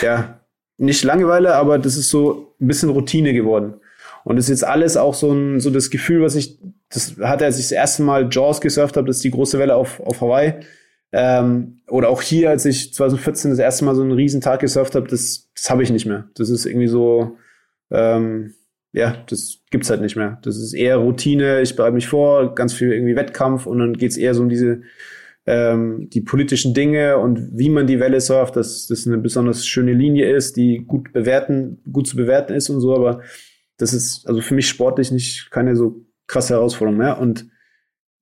C: Ja, nicht Langeweile, aber das ist so ein bisschen Routine geworden. Und das ist jetzt alles auch so ein, so das Gefühl, was ich, das hatte, als ich das erste Mal Jaws gesurft habe, das ist die große Welle auf, auf Hawaii. Ähm, oder auch hier, als ich 2014 das erste Mal so einen riesen Tag gesurft habe, das, das habe ich nicht mehr. Das ist irgendwie so, ähm, ja, das gibt's halt nicht mehr. Das ist eher Routine, ich bereite mich vor, ganz viel irgendwie Wettkampf und dann geht's eher so um diese ähm, die politischen Dinge und wie man die Welle surft, dass das eine besonders schöne Linie ist, die gut bewerten, gut zu bewerten ist und so, aber das ist also für mich sportlich nicht keine so krasse Herausforderung mehr. Und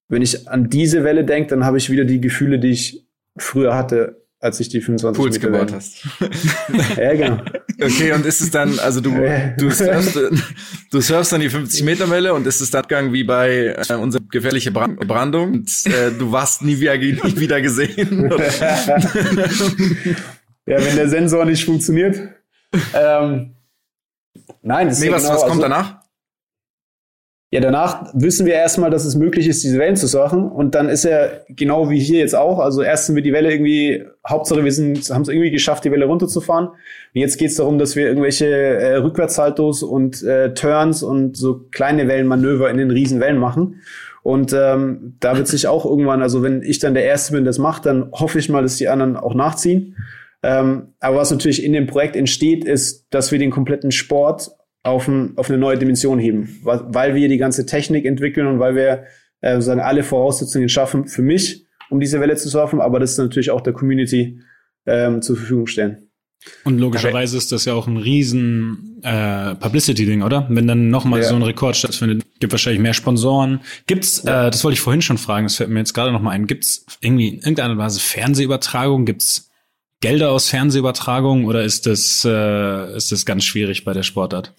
C: wenn ich an diese Welle denke, dann habe ich wieder die Gefühle, die ich früher hatte, als ich die 25
B: Puls Meter gebaut hast.
C: ja, genau.
B: Okay, und ist es dann, also du, du surfst, du surfst dann die 50 Meter Welle und ist es dann Gang wie bei äh, unserer gefährliche Brand Brandung und äh, du warst nie wieder, nie wieder gesehen?
C: ja, wenn der Sensor nicht funktioniert. Ähm, Nein,
B: das nee, ist was, genau, was kommt also, danach?
C: Ja, danach wissen wir erstmal, dass es möglich ist, diese Wellen zu surfen. Und dann ist er genau wie hier jetzt auch. Also erst sind wir die Welle irgendwie, Hauptsache wir sind, haben es irgendwie geschafft, die Welle runterzufahren. Und jetzt geht es darum, dass wir irgendwelche äh, Rückwärtssaltos und äh, Turns und so kleine Wellenmanöver in den riesen Wellen machen. Und ähm, da wird sich auch irgendwann, also wenn ich dann der Erste bin, das macht, dann hoffe ich mal, dass die anderen auch nachziehen. Ähm, aber was natürlich in dem Projekt entsteht, ist, dass wir den kompletten Sport auf, ein, auf eine neue Dimension heben, weil wir die ganze Technik entwickeln und weil wir äh, sozusagen alle Voraussetzungen schaffen für mich, um diese Welle zu surfen, aber das ist natürlich auch der Community ähm, zur Verfügung stellen.
D: Und logischerweise ist das ja auch ein riesen äh, Publicity-Ding, oder? Wenn dann nochmal ja. so ein Rekord stattfindet, gibt wahrscheinlich mehr Sponsoren. Gibt's, ja. äh, das wollte ich vorhin schon fragen, das fällt mir jetzt gerade nochmal ein, gibt's irgendwie in irgendeiner Weise Fernsehübertragung? Gibt's Gelder aus Fernsehübertragung oder ist das, äh, ist das ganz schwierig bei der Sportart?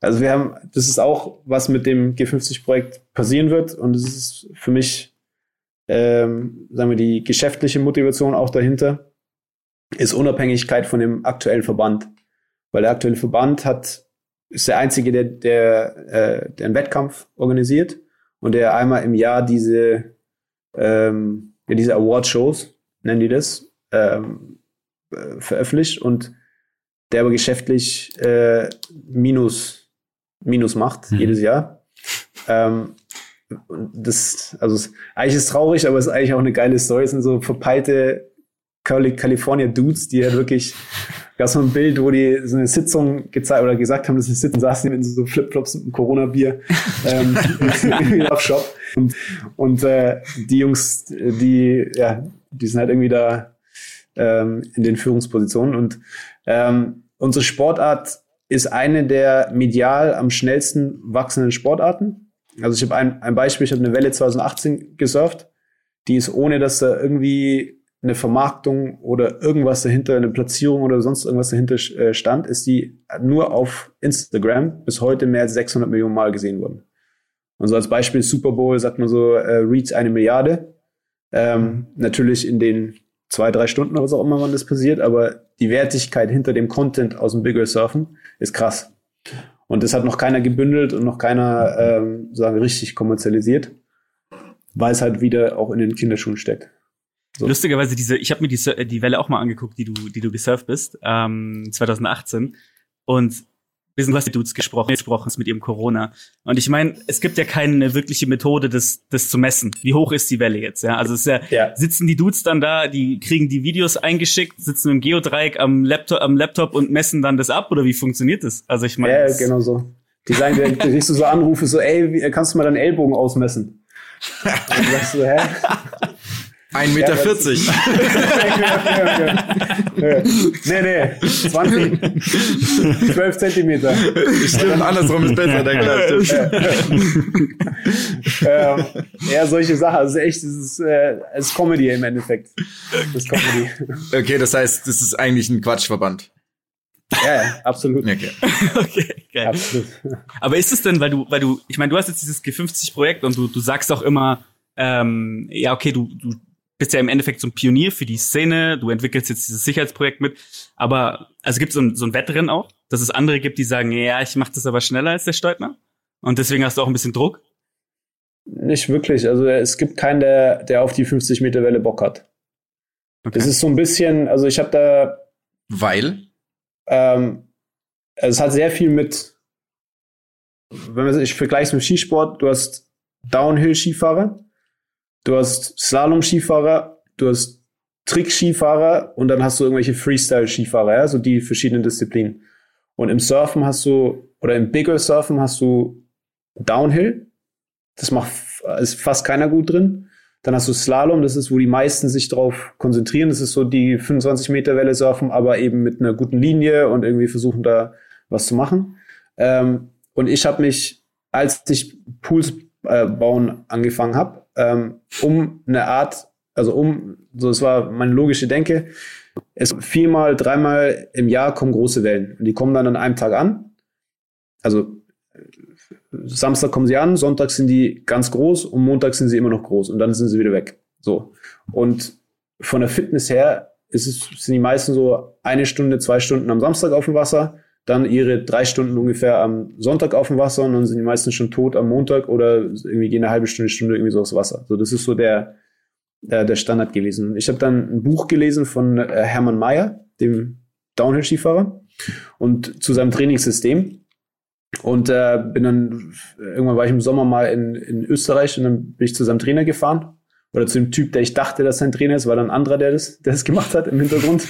C: Also wir haben, das ist auch, was mit dem G50-Projekt passieren wird und es ist für mich, ähm, sagen wir, die geschäftliche Motivation auch dahinter ist Unabhängigkeit von dem aktuellen Verband. Weil der aktuelle Verband hat, ist der einzige, der, der, äh, der einen Wettkampf organisiert und der einmal im Jahr diese, ähm, ja, diese Award-Shows, nennen die das, ähm, äh, veröffentlicht und der aber geschäftlich äh, Minus, Minus macht mhm. jedes Jahr. Ähm, das, also eigentlich ist es traurig, aber es ist eigentlich auch eine geile Story. Es sind so verpeilte California Dudes, die ja wirklich, gab so ein Bild, wo die so eine Sitzung gezeigt oder gesagt haben, dass sie sitzen, saßen die in so Flipflops mit einem Corona-Bier ähm, im Shop. Und, und äh, die Jungs, die, ja, die sind halt irgendwie da ähm, in den Führungspositionen. Und ähm, unsere Sportart ist eine der medial am schnellsten wachsenden Sportarten. Also ich habe ein, ein Beispiel, ich habe eine Welle 2018 gesurft, die ist ohne, dass da irgendwie eine Vermarktung oder irgendwas dahinter, eine Platzierung oder sonst irgendwas dahinter äh, stand, ist die nur auf Instagram bis heute mehr als 600 Millionen Mal gesehen worden. Und so als Beispiel Super Bowl sagt man so, äh, Reach eine Milliarde. Ähm, natürlich in den zwei, drei Stunden oder was auch immer wann das passiert, aber die Wertigkeit hinter dem Content aus dem Bigger Surfen ist krass. Und das hat noch keiner gebündelt und noch keiner ähm, sagen richtig kommerzialisiert, weil es halt wieder auch in den Kinderschuhen steckt.
E: So. Lustigerweise diese, ich habe mir die, die Welle auch mal angeguckt, die du, die du gesurft bist, ähm, 2018. Und wir sind, du hast mit Dudes gesprochen, gesprochen mit ihrem Corona. Und ich meine, es gibt ja keine wirkliche Methode, das, das zu messen. Wie hoch ist die Welle jetzt? Ja, also es ist ja, ja. sitzen die Dudes dann da, die kriegen die Videos eingeschickt, sitzen im Geodreieck am Laptop, am Laptop und messen dann das ab oder wie funktioniert das? Also ich meine,
C: ja, genau so. Die sagen, da kriegst du so Anrufe, so, ey, kannst du mal deinen Ellbogen ausmessen? Und dann sagst du, hä?
B: 1,40 Meter. 40.
C: nee, nee, 20, 12 Zentimeter.
B: Stimmt, andersrum ist besser, der
C: ähm, Ja, solche Sachen. Also echt, das ist, äh, es ist Comedy im Endeffekt. Das ist Comedy.
B: Okay, das heißt, das ist eigentlich ein Quatschverband.
C: Ja, ja, absolut.
E: Okay. okay, geil. Absolut. Aber ist es denn, weil du, weil du, ich meine, du hast jetzt dieses G50-Projekt und du, du sagst auch immer, ähm, ja, okay, du, du bist ja im Endeffekt so ein Pionier für die Szene, du entwickelst jetzt dieses Sicherheitsprojekt mit, aber also gibt es so ein, so ein Wettrennen auch, dass es andere gibt, die sagen, ja, ich mache das aber schneller als der Steutner und deswegen hast du auch ein bisschen Druck?
C: Nicht wirklich, also es gibt keinen, der, der auf die 50 Meter Welle Bock hat. Okay. Das ist so ein bisschen, also ich habe da...
B: Weil?
C: Ähm, also es hat sehr viel mit, wenn man ich vergleiche es mit Skisport, du hast Downhill-Skifahrer, du hast Slalom-Skifahrer, du hast Trick-Skifahrer und dann hast du irgendwelche Freestyle-Skifahrer, ja, so die verschiedenen Disziplinen. Und im Surfen hast du, oder im Bigger Surfen hast du Downhill. Das macht, ist fast keiner gut drin. Dann hast du Slalom, das ist, wo die meisten sich drauf konzentrieren. Das ist so die 25 Meter Welle surfen, aber eben mit einer guten Linie und irgendwie versuchen da was zu machen. Ähm, und ich habe mich, als ich Pools äh, bauen angefangen habe, ähm, um eine Art, also um, so es war meine logische Denke, es viermal, dreimal im Jahr kommen große Wellen und die kommen dann an einem Tag an. Also Samstag kommen sie an, Sonntag sind die ganz groß und Montag sind sie immer noch groß und dann sind sie wieder weg. So. Und von der Fitness her ist es, sind die meisten so eine Stunde, zwei Stunden am Samstag auf dem Wasser, dann ihre drei Stunden ungefähr am Sonntag auf dem Wasser und dann sind die meisten schon tot am Montag oder irgendwie gehen eine halbe Stunde, Stunde irgendwie so aufs Wasser. So, das ist so der, der, der Standard gewesen. Ich habe dann ein Buch gelesen von äh, Hermann Mayer, dem Downhill-Skifahrer, und zu seinem Trainingssystem. Und äh, bin dann, irgendwann war ich im Sommer mal in, in Österreich und dann bin ich zu seinem Trainer gefahren oder zu dem Typ, der ich dachte, dass sein Trainer ist, war dann ein anderer, der das, der das gemacht hat im Hintergrund.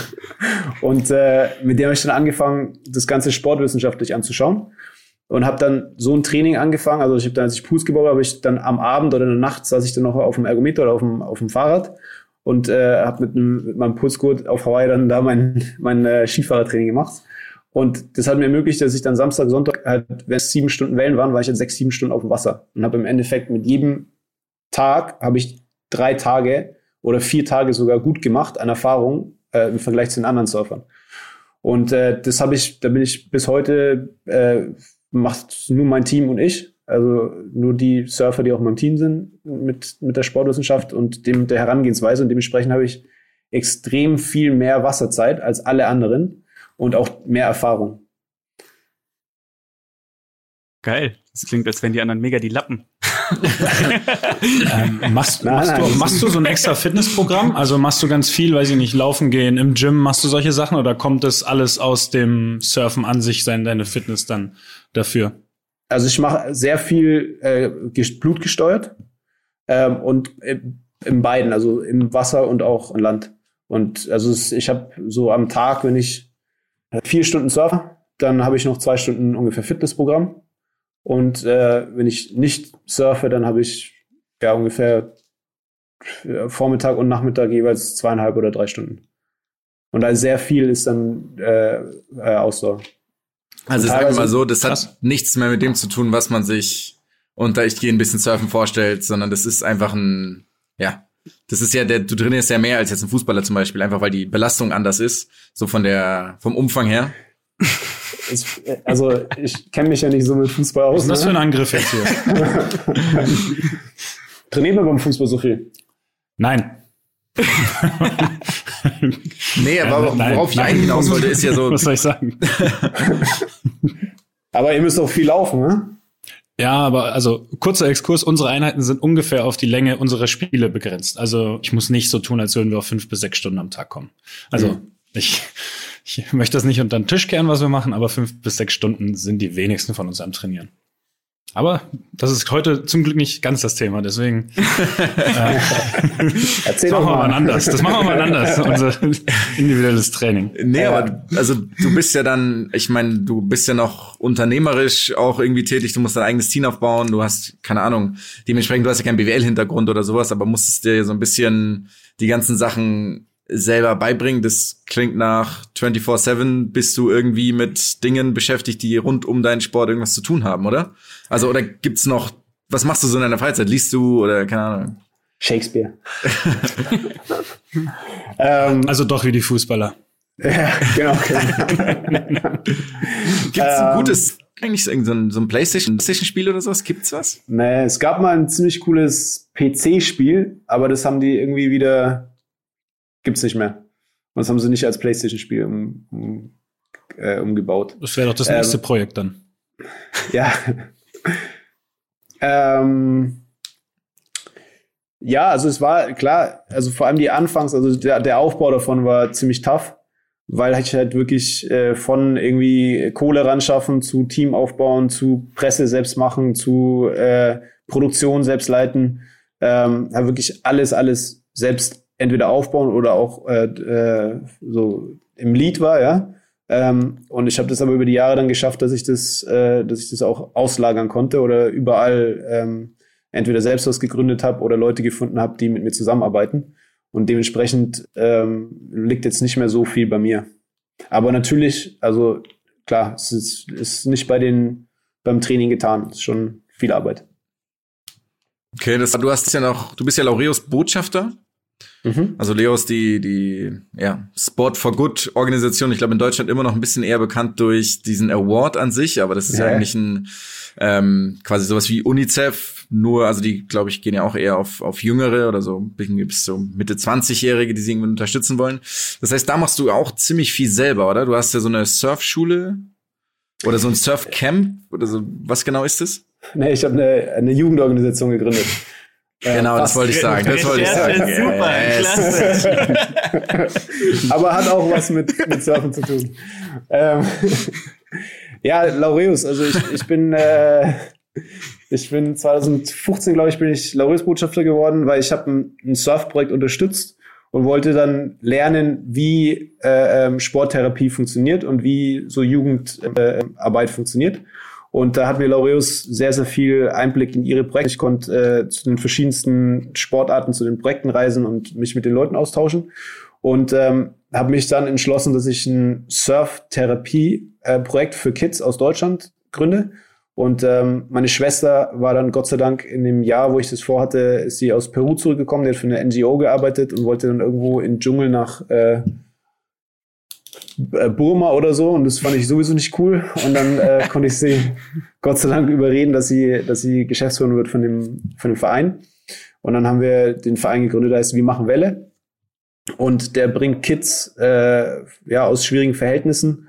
C: und äh, mit dem habe ich dann angefangen, das Ganze sportwissenschaftlich anzuschauen und habe dann so ein Training angefangen. Also ich habe dann, als ich Pools gebaut habe, ich dann am Abend oder in der Nacht saß ich dann noch auf dem Ergometer oder auf dem, auf dem Fahrrad und äh, habe mit, mit meinem Pulsgurt auf Hawaii dann da mein, mein äh, Skifahrertraining gemacht. Und das hat mir ermöglicht, dass ich dann Samstag, Sonntag, halt, wenn es sieben Stunden Wellen waren, war ich halt sechs, sieben Stunden auf dem Wasser. Und habe im Endeffekt mit jedem Tag, habe ich drei Tage oder vier Tage sogar gut gemacht an Erfahrung äh, im Vergleich zu den anderen Surfern. Und äh, das habe ich, da bin ich bis heute, äh, macht nur mein Team und ich. Also nur die Surfer, die auch in meinem Team sind mit, mit der Sportwissenschaft und dem der Herangehensweise. Und dementsprechend habe ich extrem viel mehr Wasserzeit als alle anderen und auch mehr Erfahrung.
E: Geil. Das klingt, als wären die anderen mega die Lappen.
D: Ähm, machst, nein, machst, nein, du, machst du so ein extra Fitnessprogramm? Also machst du ganz viel, weiß ich nicht, laufen gehen im Gym, machst du solche Sachen oder kommt das alles aus dem Surfen an sich sein, deine Fitness dann dafür?
C: Also ich mache sehr viel äh, blutgesteuert ähm, und äh, in beiden, also im Wasser und auch an Land. Und also es, ich habe so am Tag, wenn ich vier Stunden surfe, dann habe ich noch zwei Stunden ungefähr Fitnessprogramm. Und äh, wenn ich nicht surfe, dann habe ich ja ungefähr Vormittag und Nachmittag jeweils zweieinhalb oder drei Stunden. Und da sehr viel ist dann äh, äh, Ausdauer.
B: Also sagen wir mal so, das krass. hat nichts mehr mit dem zu tun, was man sich unter ich gehe ein bisschen surfen vorstellt, sondern das ist einfach ein, ja, das ist ja, der, du trainierst ja mehr als jetzt ein Fußballer zum Beispiel, einfach weil die Belastung anders ist, so von der, vom Umfang her.
C: Ich, also ich kenne mich ja nicht so mit Fußball aus.
D: Was ist das ne? für ein Angriff jetzt hier?
C: Trainiert man beim Fußball so viel?
D: Nein.
B: nee, aber ja, worauf ich eigentlich hinaus wollte, ist ja so.
D: Was soll ich sagen?
C: aber ihr müsst auch viel laufen, ne?
D: Ja, aber also kurzer Exkurs, unsere Einheiten sind ungefähr auf die Länge unserer Spiele begrenzt. Also ich muss nicht so tun, als würden wir auf fünf bis sechs Stunden am Tag kommen. Also mhm. ich, ich möchte das nicht unter den Tisch kehren, was wir machen, aber fünf bis sechs Stunden sind die wenigsten von uns am Trainieren. Aber das ist heute zum Glück nicht ganz das Thema, deswegen äh, Erzähl das machen wir mal anders. Das machen wir mal anders, unser individuelles Training.
B: Nee, aber also du bist ja dann, ich meine, du bist ja noch unternehmerisch auch irgendwie tätig, du musst dein eigenes Team aufbauen, du hast, keine Ahnung, dementsprechend, du hast ja keinen BWL-Hintergrund oder sowas, aber musstest dir so ein bisschen die ganzen Sachen selber beibringen. Das klingt nach 24-7 bist du irgendwie mit Dingen beschäftigt, die rund um deinen Sport irgendwas zu tun haben, oder? Also, oder gibt's noch, was machst du so in deiner Freizeit? Liest du oder keine Ahnung?
C: Shakespeare.
D: ähm, also doch wie die Fußballer.
C: ja, genau.
B: Gibt's ein ähm, gutes, eigentlich so ein, so ein Playstation-Spiel oder sowas? Gibt's was?
C: Nee, es gab mal ein ziemlich cooles PC-Spiel, aber das haben die irgendwie wieder gibt's nicht mehr. das haben sie nicht als PlayStation-Spiel um, um, äh, umgebaut.
D: Das wäre doch das nächste ähm, Projekt dann.
C: Ja. ähm, ja, also es war klar, also vor allem die Anfangs, also der, der Aufbau davon war ziemlich tough, weil ich halt wirklich äh, von irgendwie Kohle ran schaffen zu Team aufbauen, zu Presse selbst machen, zu äh, Produktion selbst leiten, ähm, habe wirklich alles, alles selbst entweder aufbauen oder auch äh, äh, so im Lied war, ja. Ähm, und ich habe das aber über die Jahre dann geschafft, dass ich das, äh, dass ich das auch auslagern konnte oder überall ähm, entweder selbst was gegründet habe oder Leute gefunden habe, die mit mir zusammenarbeiten. Und dementsprechend ähm, liegt jetzt nicht mehr so viel bei mir. Aber natürlich, also klar, es ist, ist nicht bei den beim Training getan. Es ist schon viel Arbeit.
B: Okay, das, du hast ja noch, du bist ja Laureus Botschafter Mhm. Also Leos, die, die ja, Sport for Good Organisation, ich glaube in Deutschland immer noch ein bisschen eher bekannt durch diesen Award an sich, aber das ist ja, ja eigentlich ein ähm, quasi sowas wie UNICEF, nur, also die, glaube ich, gehen ja auch eher auf, auf Jüngere oder so bis so Mitte 20-Jährige, die sie irgendwie unterstützen wollen. Das heißt, da machst du auch ziemlich viel selber, oder? Du hast ja so eine Surfschule oder so ein Surfcamp oder so. Was genau ist das?
C: Nee, ich habe eine, eine Jugendorganisation gegründet.
B: Genau, das wollte ich sagen. Das wollte ich sagen.
E: Super, yes.
C: klasse. Aber hat auch was mit, mit Surfen zu tun. Ähm, ja, Laureus, also ich, ich bin, äh, ich bin 2015, glaube ich, bin ich Laureus-Botschafter geworden, weil ich habe ein, ein Surfprojekt unterstützt und wollte dann lernen, wie äh, ähm, Sporttherapie funktioniert und wie so Jugendarbeit äh, funktioniert. Und da hat mir Laureus sehr, sehr viel Einblick in ihre Projekte. Ich konnte äh, zu den verschiedensten Sportarten, zu den Projekten reisen und mich mit den Leuten austauschen. Und ähm, habe mich dann entschlossen, dass ich ein Surf-Therapie-Projekt für Kids aus Deutschland gründe. Und ähm, meine Schwester war dann Gott sei Dank in dem Jahr, wo ich das vorhatte, ist sie aus Peru zurückgekommen, die hat für eine NGO gearbeitet und wollte dann irgendwo in den Dschungel nach äh, Burma oder so und das fand ich sowieso nicht cool. Und dann äh, konnte ich sie Gott sei Dank überreden, dass sie, dass sie Geschäftsführerin wird von dem, von dem Verein. Und dann haben wir den Verein gegründet, der heißt Wir machen Welle. Und der bringt Kids äh, ja aus schwierigen Verhältnissen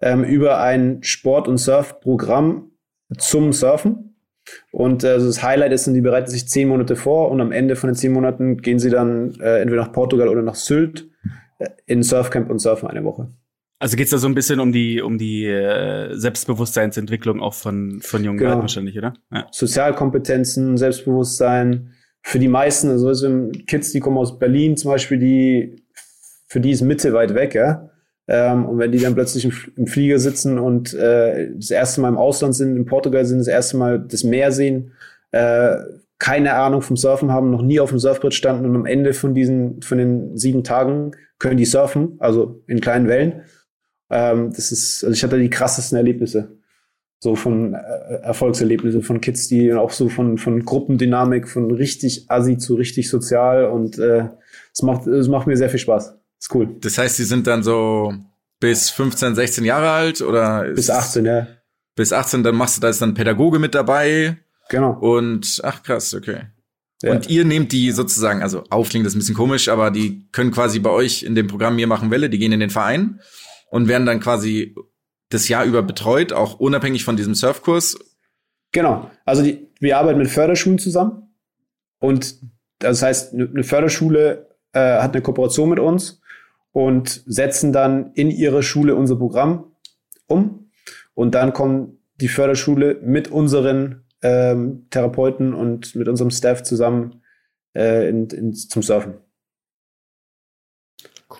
C: ähm, über ein Sport- und Surfprogramm zum Surfen. Und äh, das Highlight ist, die bereiten sich zehn Monate vor und am Ende von den zehn Monaten gehen sie dann äh, entweder nach Portugal oder nach Sylt äh, in Surfcamp und surfen eine Woche.
E: Also geht's da so ein bisschen um die um die äh, Selbstbewusstseinsentwicklung auch von von jungen genau. Leuten wahrscheinlich, oder?
C: Ja. Sozialkompetenzen, Selbstbewusstsein. Für die meisten, also, Kids, die kommen aus Berlin zum Beispiel, die für die ist Mitte weit weg, ja. Ähm, und wenn die dann plötzlich im, im Flieger sitzen und äh, das erste Mal im Ausland sind, in Portugal sind, das erste Mal das Meer sehen, äh, keine Ahnung vom Surfen haben, noch nie auf dem Surfbrett standen und am Ende von diesen, von den sieben Tagen können die surfen, also in kleinen Wellen ähm, das ist, also ich hatte die krassesten Erlebnisse. So von äh, Erfolgserlebnisse von Kids, die auch so von, von Gruppendynamik, von richtig assi zu richtig sozial und äh, es macht, es macht mir sehr viel Spaß. Ist cool.
B: Das heißt, sie sind dann so bis 15, 16 Jahre alt oder?
C: Bis 18, ja.
B: Bis 18, dann machst du da ist dann Pädagoge mit dabei.
C: Genau.
B: Und ach krass, okay. Ja. Und ihr nehmt die sozusagen, also auflegen, das ist ein bisschen komisch, aber die können quasi bei euch in dem Programm Wir machen Welle, die gehen in den Verein und werden dann quasi das Jahr über betreut, auch unabhängig von diesem Surfkurs.
C: Genau. Also die, wir arbeiten mit Förderschulen zusammen und das heißt, eine Förderschule äh, hat eine Kooperation mit uns und setzen dann in ihre Schule unser Programm um und dann kommen die Förderschule mit unseren ähm, Therapeuten und mit unserem Staff zusammen äh, in, in, zum Surfen.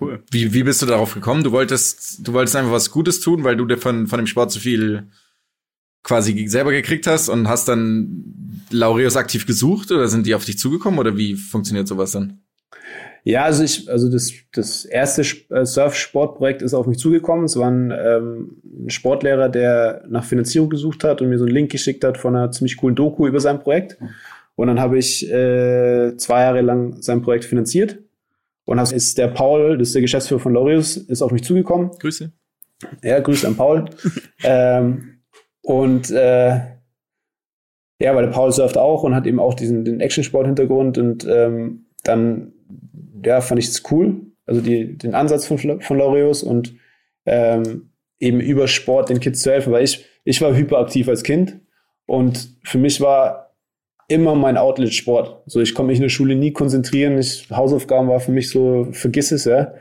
B: Cool. Wie, wie bist du darauf gekommen? Du wolltest, du wolltest einfach was Gutes tun, weil du dir von, von dem Sport so viel quasi selber gekriegt hast und hast dann Laureus aktiv gesucht oder sind die auf dich zugekommen oder wie funktioniert sowas dann?
C: Ja, also ich, also das, das erste äh, Surf-Sportprojekt ist auf mich zugekommen. Es war ein, ähm, ein Sportlehrer, der nach Finanzierung gesucht hat und mir so einen Link geschickt hat von einer ziemlich coolen Doku über sein Projekt. Und dann habe ich äh, zwei Jahre lang sein Projekt finanziert und das ist der Paul, das ist der Geschäftsführer von Laureus, ist auf mich zugekommen.
B: Grüße.
C: Ja, Grüße an Paul. ähm, und äh, ja, weil der Paul surft auch und hat eben auch diesen den Action-Sport-Hintergrund und ähm, dann ja, fand ich es cool, also die, den Ansatz von, von Laureus und ähm, eben über Sport den Kids zu helfen, weil ich, ich war hyperaktiv als Kind und für mich war immer mein Outlet Sport. So, ich konnte mich in der Schule nie konzentrieren. Ich, Hausaufgaben war für mich so, vergiss es, ja.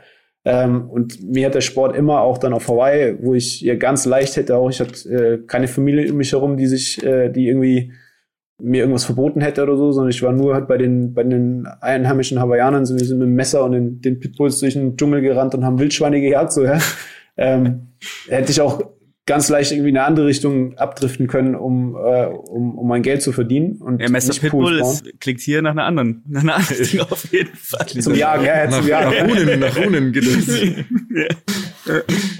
C: Ähm, und mir hat der Sport immer auch dann auf Hawaii, wo ich ja ganz leicht hätte auch, ich hatte äh, keine Familie um mich herum, die sich, äh, die irgendwie mir irgendwas verboten hätte oder so, sondern ich war nur halt bei den, bei den einheimischen Hawaiianern, so wir sind mit dem Messer und den, den Pitbulls durch den Dschungel gerannt und haben Wildschweine gejagt, so, ja. Ähm, hätte ich auch ganz leicht irgendwie in eine andere Richtung abdriften können, um, äh, um, um mein Geld zu verdienen. Und
E: ja, Messer Pitbull ist, klingt hier nach einer anderen, nach einer anderen Richtung auf jeden Fall.
C: Zum Jagen, ja, zum Jagen. Nach Runen, nach Runen geht es.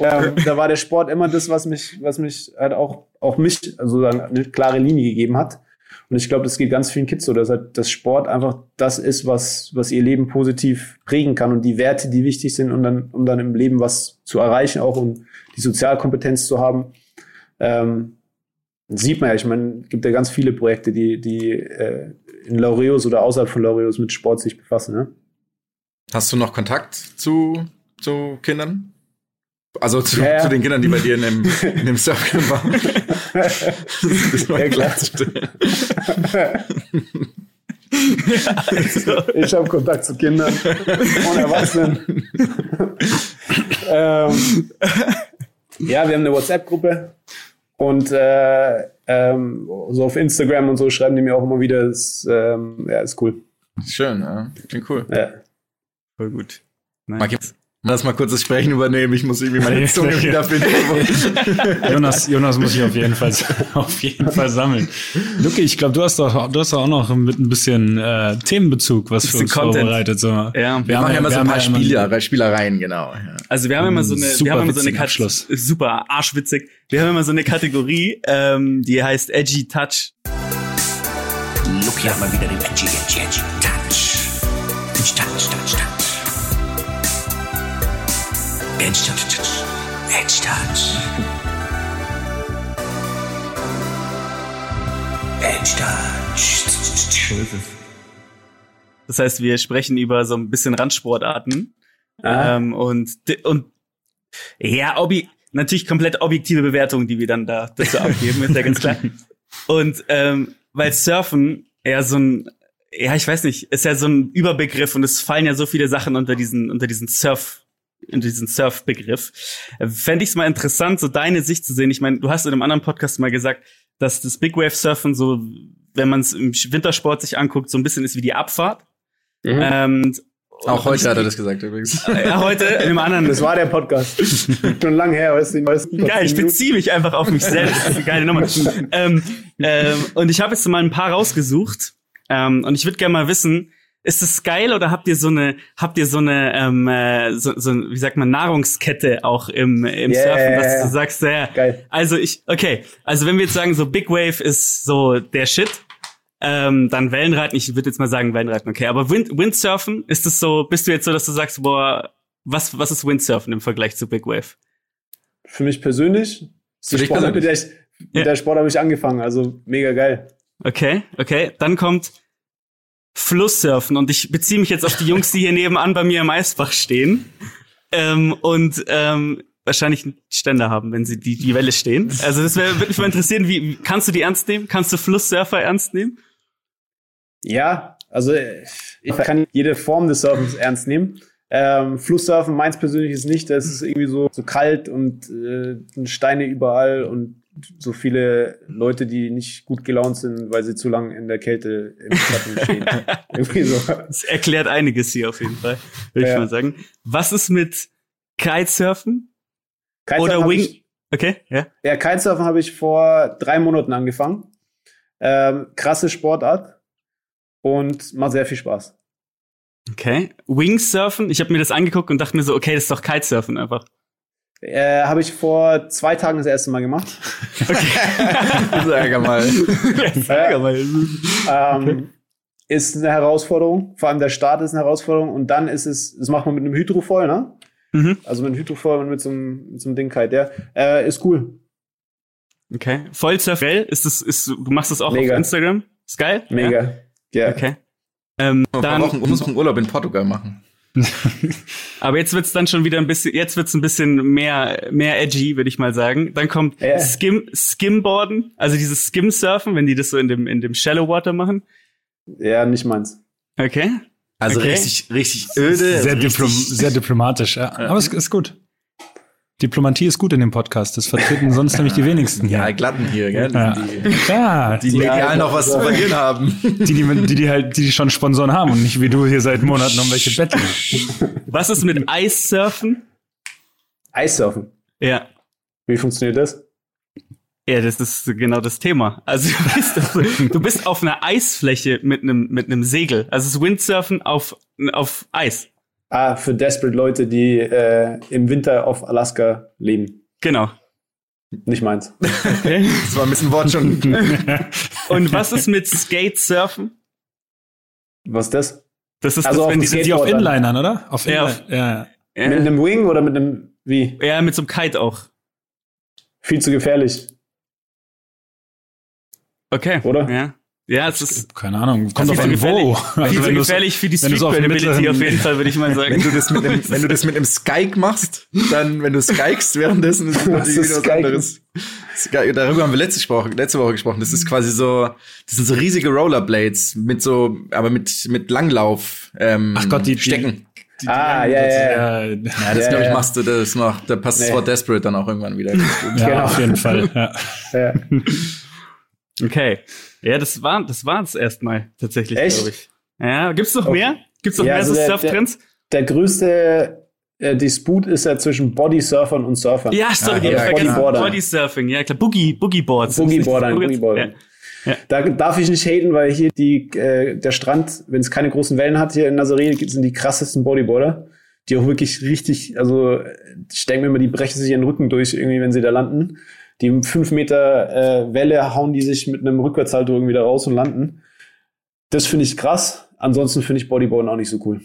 C: ja. ähm, da war der Sport immer das, was mich, was mich halt auch, auch mich also eine klare Linie gegeben hat. Und ich glaube, das geht ganz vielen Kids so, dass halt das Sport einfach das ist, was, was ihr Leben positiv prägen kann und die Werte, die wichtig sind, um dann, um dann im Leben was zu erreichen, auch um die Sozialkompetenz zu haben. Ähm, sieht man ja, ich meine, es gibt ja ganz viele Projekte, die, die äh, in Laureus oder außerhalb von Laureus mit Sport sich befassen. Ne?
B: Hast du noch Kontakt zu, zu Kindern? Also zu, ja, ja. zu den Kindern, die bei dir in dem, in dem Surfcamp waren. das war ja, klar.
C: ja, also. Ich habe Kontakt zu Kindern und Erwachsenen. ähm, ja, wir haben eine WhatsApp-Gruppe und äh, ähm, so auf Instagram und so schreiben die mir auch immer wieder. Das, ähm, ja, ist cool.
B: Schön, ja. Klingt cool.
C: Ja.
E: Voll gut.
B: Nice. Lass mal kurz das Sprechen übernehmen. Ich muss irgendwie meine Zunge wiederfinden.
D: Jonas, Jonas muss ich auf jeden Fall, auf jeden Fall sammeln. Luki, ich glaube, du hast doch, du hast doch auch noch mit ein bisschen äh, Themenbezug was für uns Content. vorbereitet. So.
B: Ja, wir, wir haben ja immer so ein paar Spieler, Spielereien, genau. Ja.
E: Also wir haben immer so eine,
D: super
E: wir haben immer so eine
D: Abschluss.
E: super arschwitzig. Wir haben immer so eine Kategorie, ähm, die heißt Edgy Touch.
F: Luki hat mal wieder den Edgy, Edgy, Edgy Edge Touch. Edge Touch. Edge Touch.
E: Das heißt, wir sprechen über so ein bisschen Randsportarten.
C: Ah.
E: Ähm, und, und ja, Obi natürlich komplett objektive Bewertungen, die wir dann da dazu abgeben, ist ja ganz klar. Und ähm, weil Surfen ja so ein, ja, ich weiß nicht, ist ja so ein Überbegriff und es fallen ja so viele Sachen unter diesen, unter diesen Surf, in diesen Surf-Begriff. Fände ich es mal interessant, so deine Sicht zu sehen. Ich meine, du hast in einem anderen Podcast mal gesagt, dass das Big Wave Surfen so, wenn man es im Wintersport sich anguckt, so ein bisschen ist wie die Abfahrt.
C: Mhm.
E: Ähm,
B: Auch heute hat er das gesagt übrigens.
E: ja, heute in einem anderen.
C: Das war der Podcast. Schon lang her, weißt du, weißt du
E: Geil, ich beziehe mich einfach auf mich selbst. Geile Nummer. ähm, ähm, und ich habe jetzt mal ein paar rausgesucht. Ähm, und ich würde gerne mal wissen, ist es geil oder habt ihr so eine, habt ihr so eine, ähm, äh, so, so, wie sagt man, Nahrungskette auch im, im
C: Yeah.
E: Surfen, dass du sagst, ja,
C: Geil.
E: also ich, okay, also wenn wir jetzt sagen, so Big Wave ist so der Shit, ähm, dann Wellenreiten, ich würde jetzt mal sagen Wellenreiten, okay, aber Wind, Windsurfen, ist es so, bist du jetzt so, dass du sagst, boah, was, was ist Windsurfen im Vergleich zu Big Wave?
C: Für mich persönlich,
B: Für
C: die Sportart, mit der ich, mit
E: Ja.
C: der Sport habe ich angefangen, also mega geil.
E: Okay, okay. Dann kommt Flusssurfen und ich beziehe mich jetzt auf die Jungs, die hier nebenan bei mir im Eisbach stehen ähm, und ähm, wahrscheinlich einen Ständer haben, wenn sie die, die Welle stehen. Also das wär- würde mich mal interessieren, wie kannst du die ernst nehmen? Kannst du Flusssurfer ernst nehmen?
C: Ja, also ich kann jede Form des Surfens ernst nehmen. Ähm, Flusssurfen, meins persönlich ist nicht, das ist irgendwie so, so kalt und äh, Steine überall und so viele Leute, die nicht gut gelaunt sind, weil sie zu lang in der Kälte im Schatten stehen. irgendwie so.
E: Das erklärt einiges hier auf jeden Fall, würde ich
C: Ja.
E: mal sagen. Was ist mit Kitesurfen
C: Kitesurfen
E: oder Wing?
C: Ich,
E: Okay, ja.
C: ja, Kitesurfen habe ich vor drei Monaten angefangen. Ähm, krasse Sportart und macht sehr viel Spaß.
E: Okay. Wingsurfen, ich habe mir das angeguckt und dachte mir so, okay, das ist doch Kitesurfen einfach.
C: Äh, habe ich vor zwei Tagen das erste Mal gemacht.
B: Sag mal.
C: ähm, ist eine Herausforderung. Vor allem der Start ist eine Herausforderung. Und dann ist es, das macht man mit einem Hydrofoil, ne?
E: Mhm.
C: Also mit einem Hydrofoil und mit so einem, mit so einem Ding Kite, ja. Äh, ist cool.
E: Okay. Vollsurf, geil. Ist das, ist, du machst das auch
C: Mega.
E: auf Instagram? Ist geil?
C: Mega. Ja.
E: Ja? Okay. Ähm, dann,
B: Wochen, muss einen Urlaub in Portugal machen.
E: aber jetzt wird's dann schon wieder ein bisschen, jetzt wird's ein bisschen mehr, mehr edgy, würde ich mal sagen. Dann kommt
C: Ja.
E: Skim, Skimboarden, also dieses Skim-Surfen, wenn die das so in dem, in dem Shallow Water machen.
C: Ja, nicht meins.
E: Okay.
B: Also
E: Okay.
B: richtig, richtig öde.
D: Sehr,
B: richtig,
D: diplom sehr diplomatisch, ja. Aber es ist gut. Diplomatie ist gut in dem Podcast. Das vertreten sonst nämlich die wenigsten.
B: Ja,
D: hier.
B: glatten hier, gell?
D: Ja.
B: Die,
D: Klar,
B: die
D: die,
B: medial noch was zu verlieren haben.
D: die, die, die, die halt, die, die schon Sponsoren haben und nicht wie du hier seit Monaten um welche betteln.
E: Was ist mit Eissurfen?
C: Eissurfen.
E: Ja.
C: Wie funktioniert das?
E: Ja, das ist genau das Thema. Also du bist, du bist auf einer Eisfläche mit einem mit einem Segel. Also es ist Windsurfen auf auf Eis.
C: Ah, für desperate Leute, die äh, im Winter auf Alaska leben.
E: Genau.
C: Nicht meins.
E: Okay.
B: Das war ein bisschen Wort schon.
E: Und was ist mit Skatesurfen?
C: Was ist das?
E: Das ist
C: Also
E: das,
C: auf
E: wenn die
D: Die auf. Inlinern, oder? Auf
E: Ja,
D: Inline- ja.
C: Mit
E: ja,
C: einem Wing oder mit einem, wie?
E: ja, mit so einem Kite auch.
C: Viel zu gefährlich,
E: Okay.
C: oder?
E: Ja. Ja, es ist
D: Keine Ahnung, kommt auf an wo.
E: gefährlich.
D: Also
E: viel zu
D: wenn
E: gefährlich für die
D: wenn
E: Street
D: auf
E: Credibility auf jeden Fall, würde ich mal
B: Wenn
E: sagen.
B: du das mit einem, wenn du das mit einem Skyke machst, dann, wenn du skikest währenddessen, ist das natürlich wieder was anderes. Sky, darüber haben wir letzte Woche, letzte Woche gesprochen. Das ist quasi so, das sind so riesige Rollerblades mit so, aber mit, mit Langlauf, ähm,
D: Ach Gott, die- die-
B: Stecken.
C: Ah, ja, ja, ja.
D: Ja,
B: das
C: Ja,
B: glaube ich,
C: ja.
B: machst du das noch, da passt das
C: Nee.
B: Wort Desperate dann auch irgendwann wieder.
D: ja,
C: Genau.
D: auf jeden Fall. Ja.
C: ja.
E: Okay. Ja, das war das war's erstmal tatsächlich,
C: Echt?
E: glaube ich. Ja, gibt's noch
C: Okay.
E: mehr? Gibt's noch
C: Ja,
E: mehr
C: also
E: so
C: der-
E: Surf-Trends?
C: Der größte äh, Disput ist ja zwischen Bodysurfern und Surfern.
E: Ja, sorry,
B: Ah,
E: ja,
B: ja,
E: vergessen.
C: Bodyboarder.
E: Bodysurfing, ja klar. Boogie, Boogieboards.
C: Boogieboarder, Boogieboarder.
E: Ja. Ja.
C: Da darf ich nicht haten, weil hier die, äh, der Strand, wenn es keine großen Wellen hat hier in Nazaré, sind die krassesten Bodyboarder, die auch wirklich richtig, also ich denke mir immer, die brechen sich ihren Rücken durch, irgendwie, wenn sie da landen. Die im fünf Meter äh, Welle hauen die sich mit einem Rückwärtshalter irgendwie da raus und landen. Das finde ich krass. Ansonsten finde ich Bodyboarden auch nicht so cool.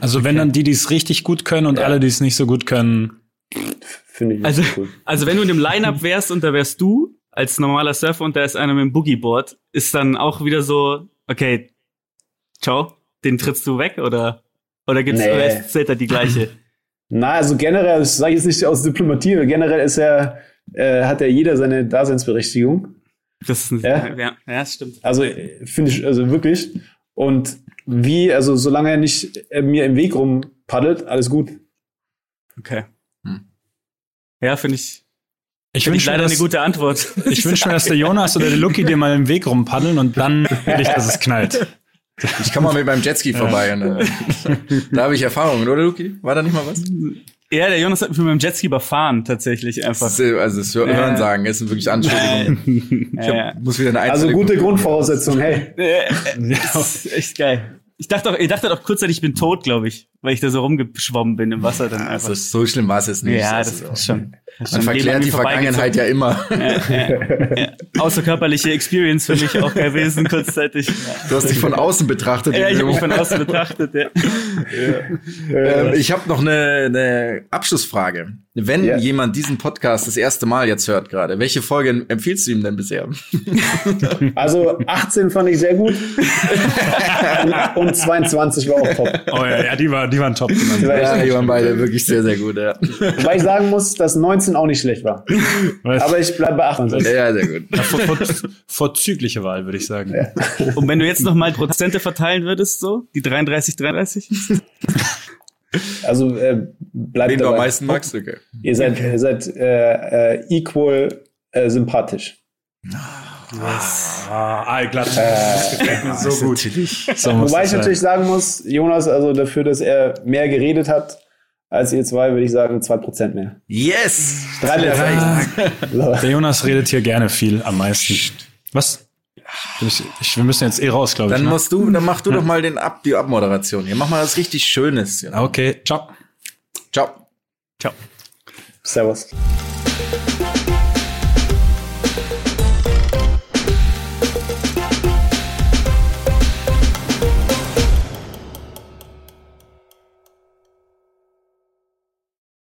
D: Also wenn dann die, die es richtig gut können und
C: Ja.
D: alle, die es nicht so gut können.
C: Finde ich nicht
E: Also,
C: so cool.
E: also wenn du in dem Line-Up wärst und da wärst du als normaler Surfer und da ist einer mit dem Boogieboard, ist dann auch wieder so, okay, ciao, den trittst du weg oder oder gibt's
C: Nee.
E: oder ist da die gleiche?
C: Na, also generell, das sage ich jetzt nicht aus Diplomatie, aber generell ist ja, äh, hat ja jeder seine Daseinsberechtigung.
E: Das ist ein,
C: Ja?
E: ja. ja, das stimmt.
C: Also äh, finde ich, also wirklich. Und wie, also solange er nicht äh, mir im Weg rumpaddelt, alles gut.
E: Okay.
B: Hm.
E: Ja, finde ich,
D: Ich wünsche mir,
E: leider eine
D: dass,
E: gute Antwort.
D: ich wünsch mir, dass der Jonas oder der Lucky dir mal im Weg rumpaddeln und dann will ich, dass es knallt.
B: Ich komme mal mit meinem Jetski vorbei. Und, äh, da habe ich Erfahrungen, oder Luki? War da nicht mal was?
E: Ja, der Jonas hat mich mit meinem Jetski überfahren, tatsächlich einfach.
B: Das ist, äh, also das Hören
E: Ja.
B: sagen, ist wirklich Anschuldigung. Ich
E: Ja, ja.
B: hab, muss wieder eine
C: Also
B: einzelne
C: gute Grundvoraussetzung, hey.
E: Äh, Das ist echt geil. Ich dachte auch, ihr dachtet auch kurzzeitig, ich bin tot, glaube ich, weil ich da so rumgeschwommen bin im Wasser dann einfach.
B: Also so schlimm war es jetzt nicht.
E: ja, das
B: Also,
E: ist schon.
B: Man verklärt die Vergangenheit ja immer.
E: Ja, ja. Außerkörperliche Experience für mich auch gewesen, kurzzeitig.
B: Du hast dich von außen betrachtet.
E: Ja, ich habe mich von außen betrachtet. Ja.
B: Ähm, ich habe noch eine, eine Abschlussfrage. Wenn
C: Ja.
B: jemand diesen Podcast das erste Mal jetzt hört gerade, welche Folge empfiehlst du ihm denn bisher?
C: Also 18 fand ich sehr gut. und, und 22 war auch top.
D: Oh ja, ja die, war, die waren top. Die waren
B: Ja, die waren beide wirklich sehr, sehr gut. Ja,
C: Wobei ich sagen muss, dass 19 auch nicht schlecht war. Aber ich bleibe bei 28.
B: ja sehr gut.
D: vor, vor, vorzügliche Wahl, würde ich sagen.
E: Und wenn du jetzt noch mal Prozente verteilen würdest, so die 33, 33?
C: Also äh, bleibt
B: Wen du am
C: dabei.
B: meisten magst? Okay.
C: Ihr seid, ihr seid äh, äh, equal äh, sympathisch.
D: Ah, allglatt. das gefällt mir so gut. So
C: Wobei ich
D: sein.
C: natürlich sagen muss, Jonas, also dafür, dass er mehr geredet hat als ihr zwei, würde ich sagen 2% mehr.
B: Yes!
C: 3%. So.
D: Der Jonas redet hier gerne viel am meisten. Was? Ich, ich, wir müssen jetzt eh raus, glaube ich.
B: Dann
D: ne?
B: musst du, dann mach du doch mal den Ab, die Abmoderation hier. Mach mal was richtig Schönes. Ja.
D: Okay, ciao.
B: Ciao.
E: Ciao.
C: Servus.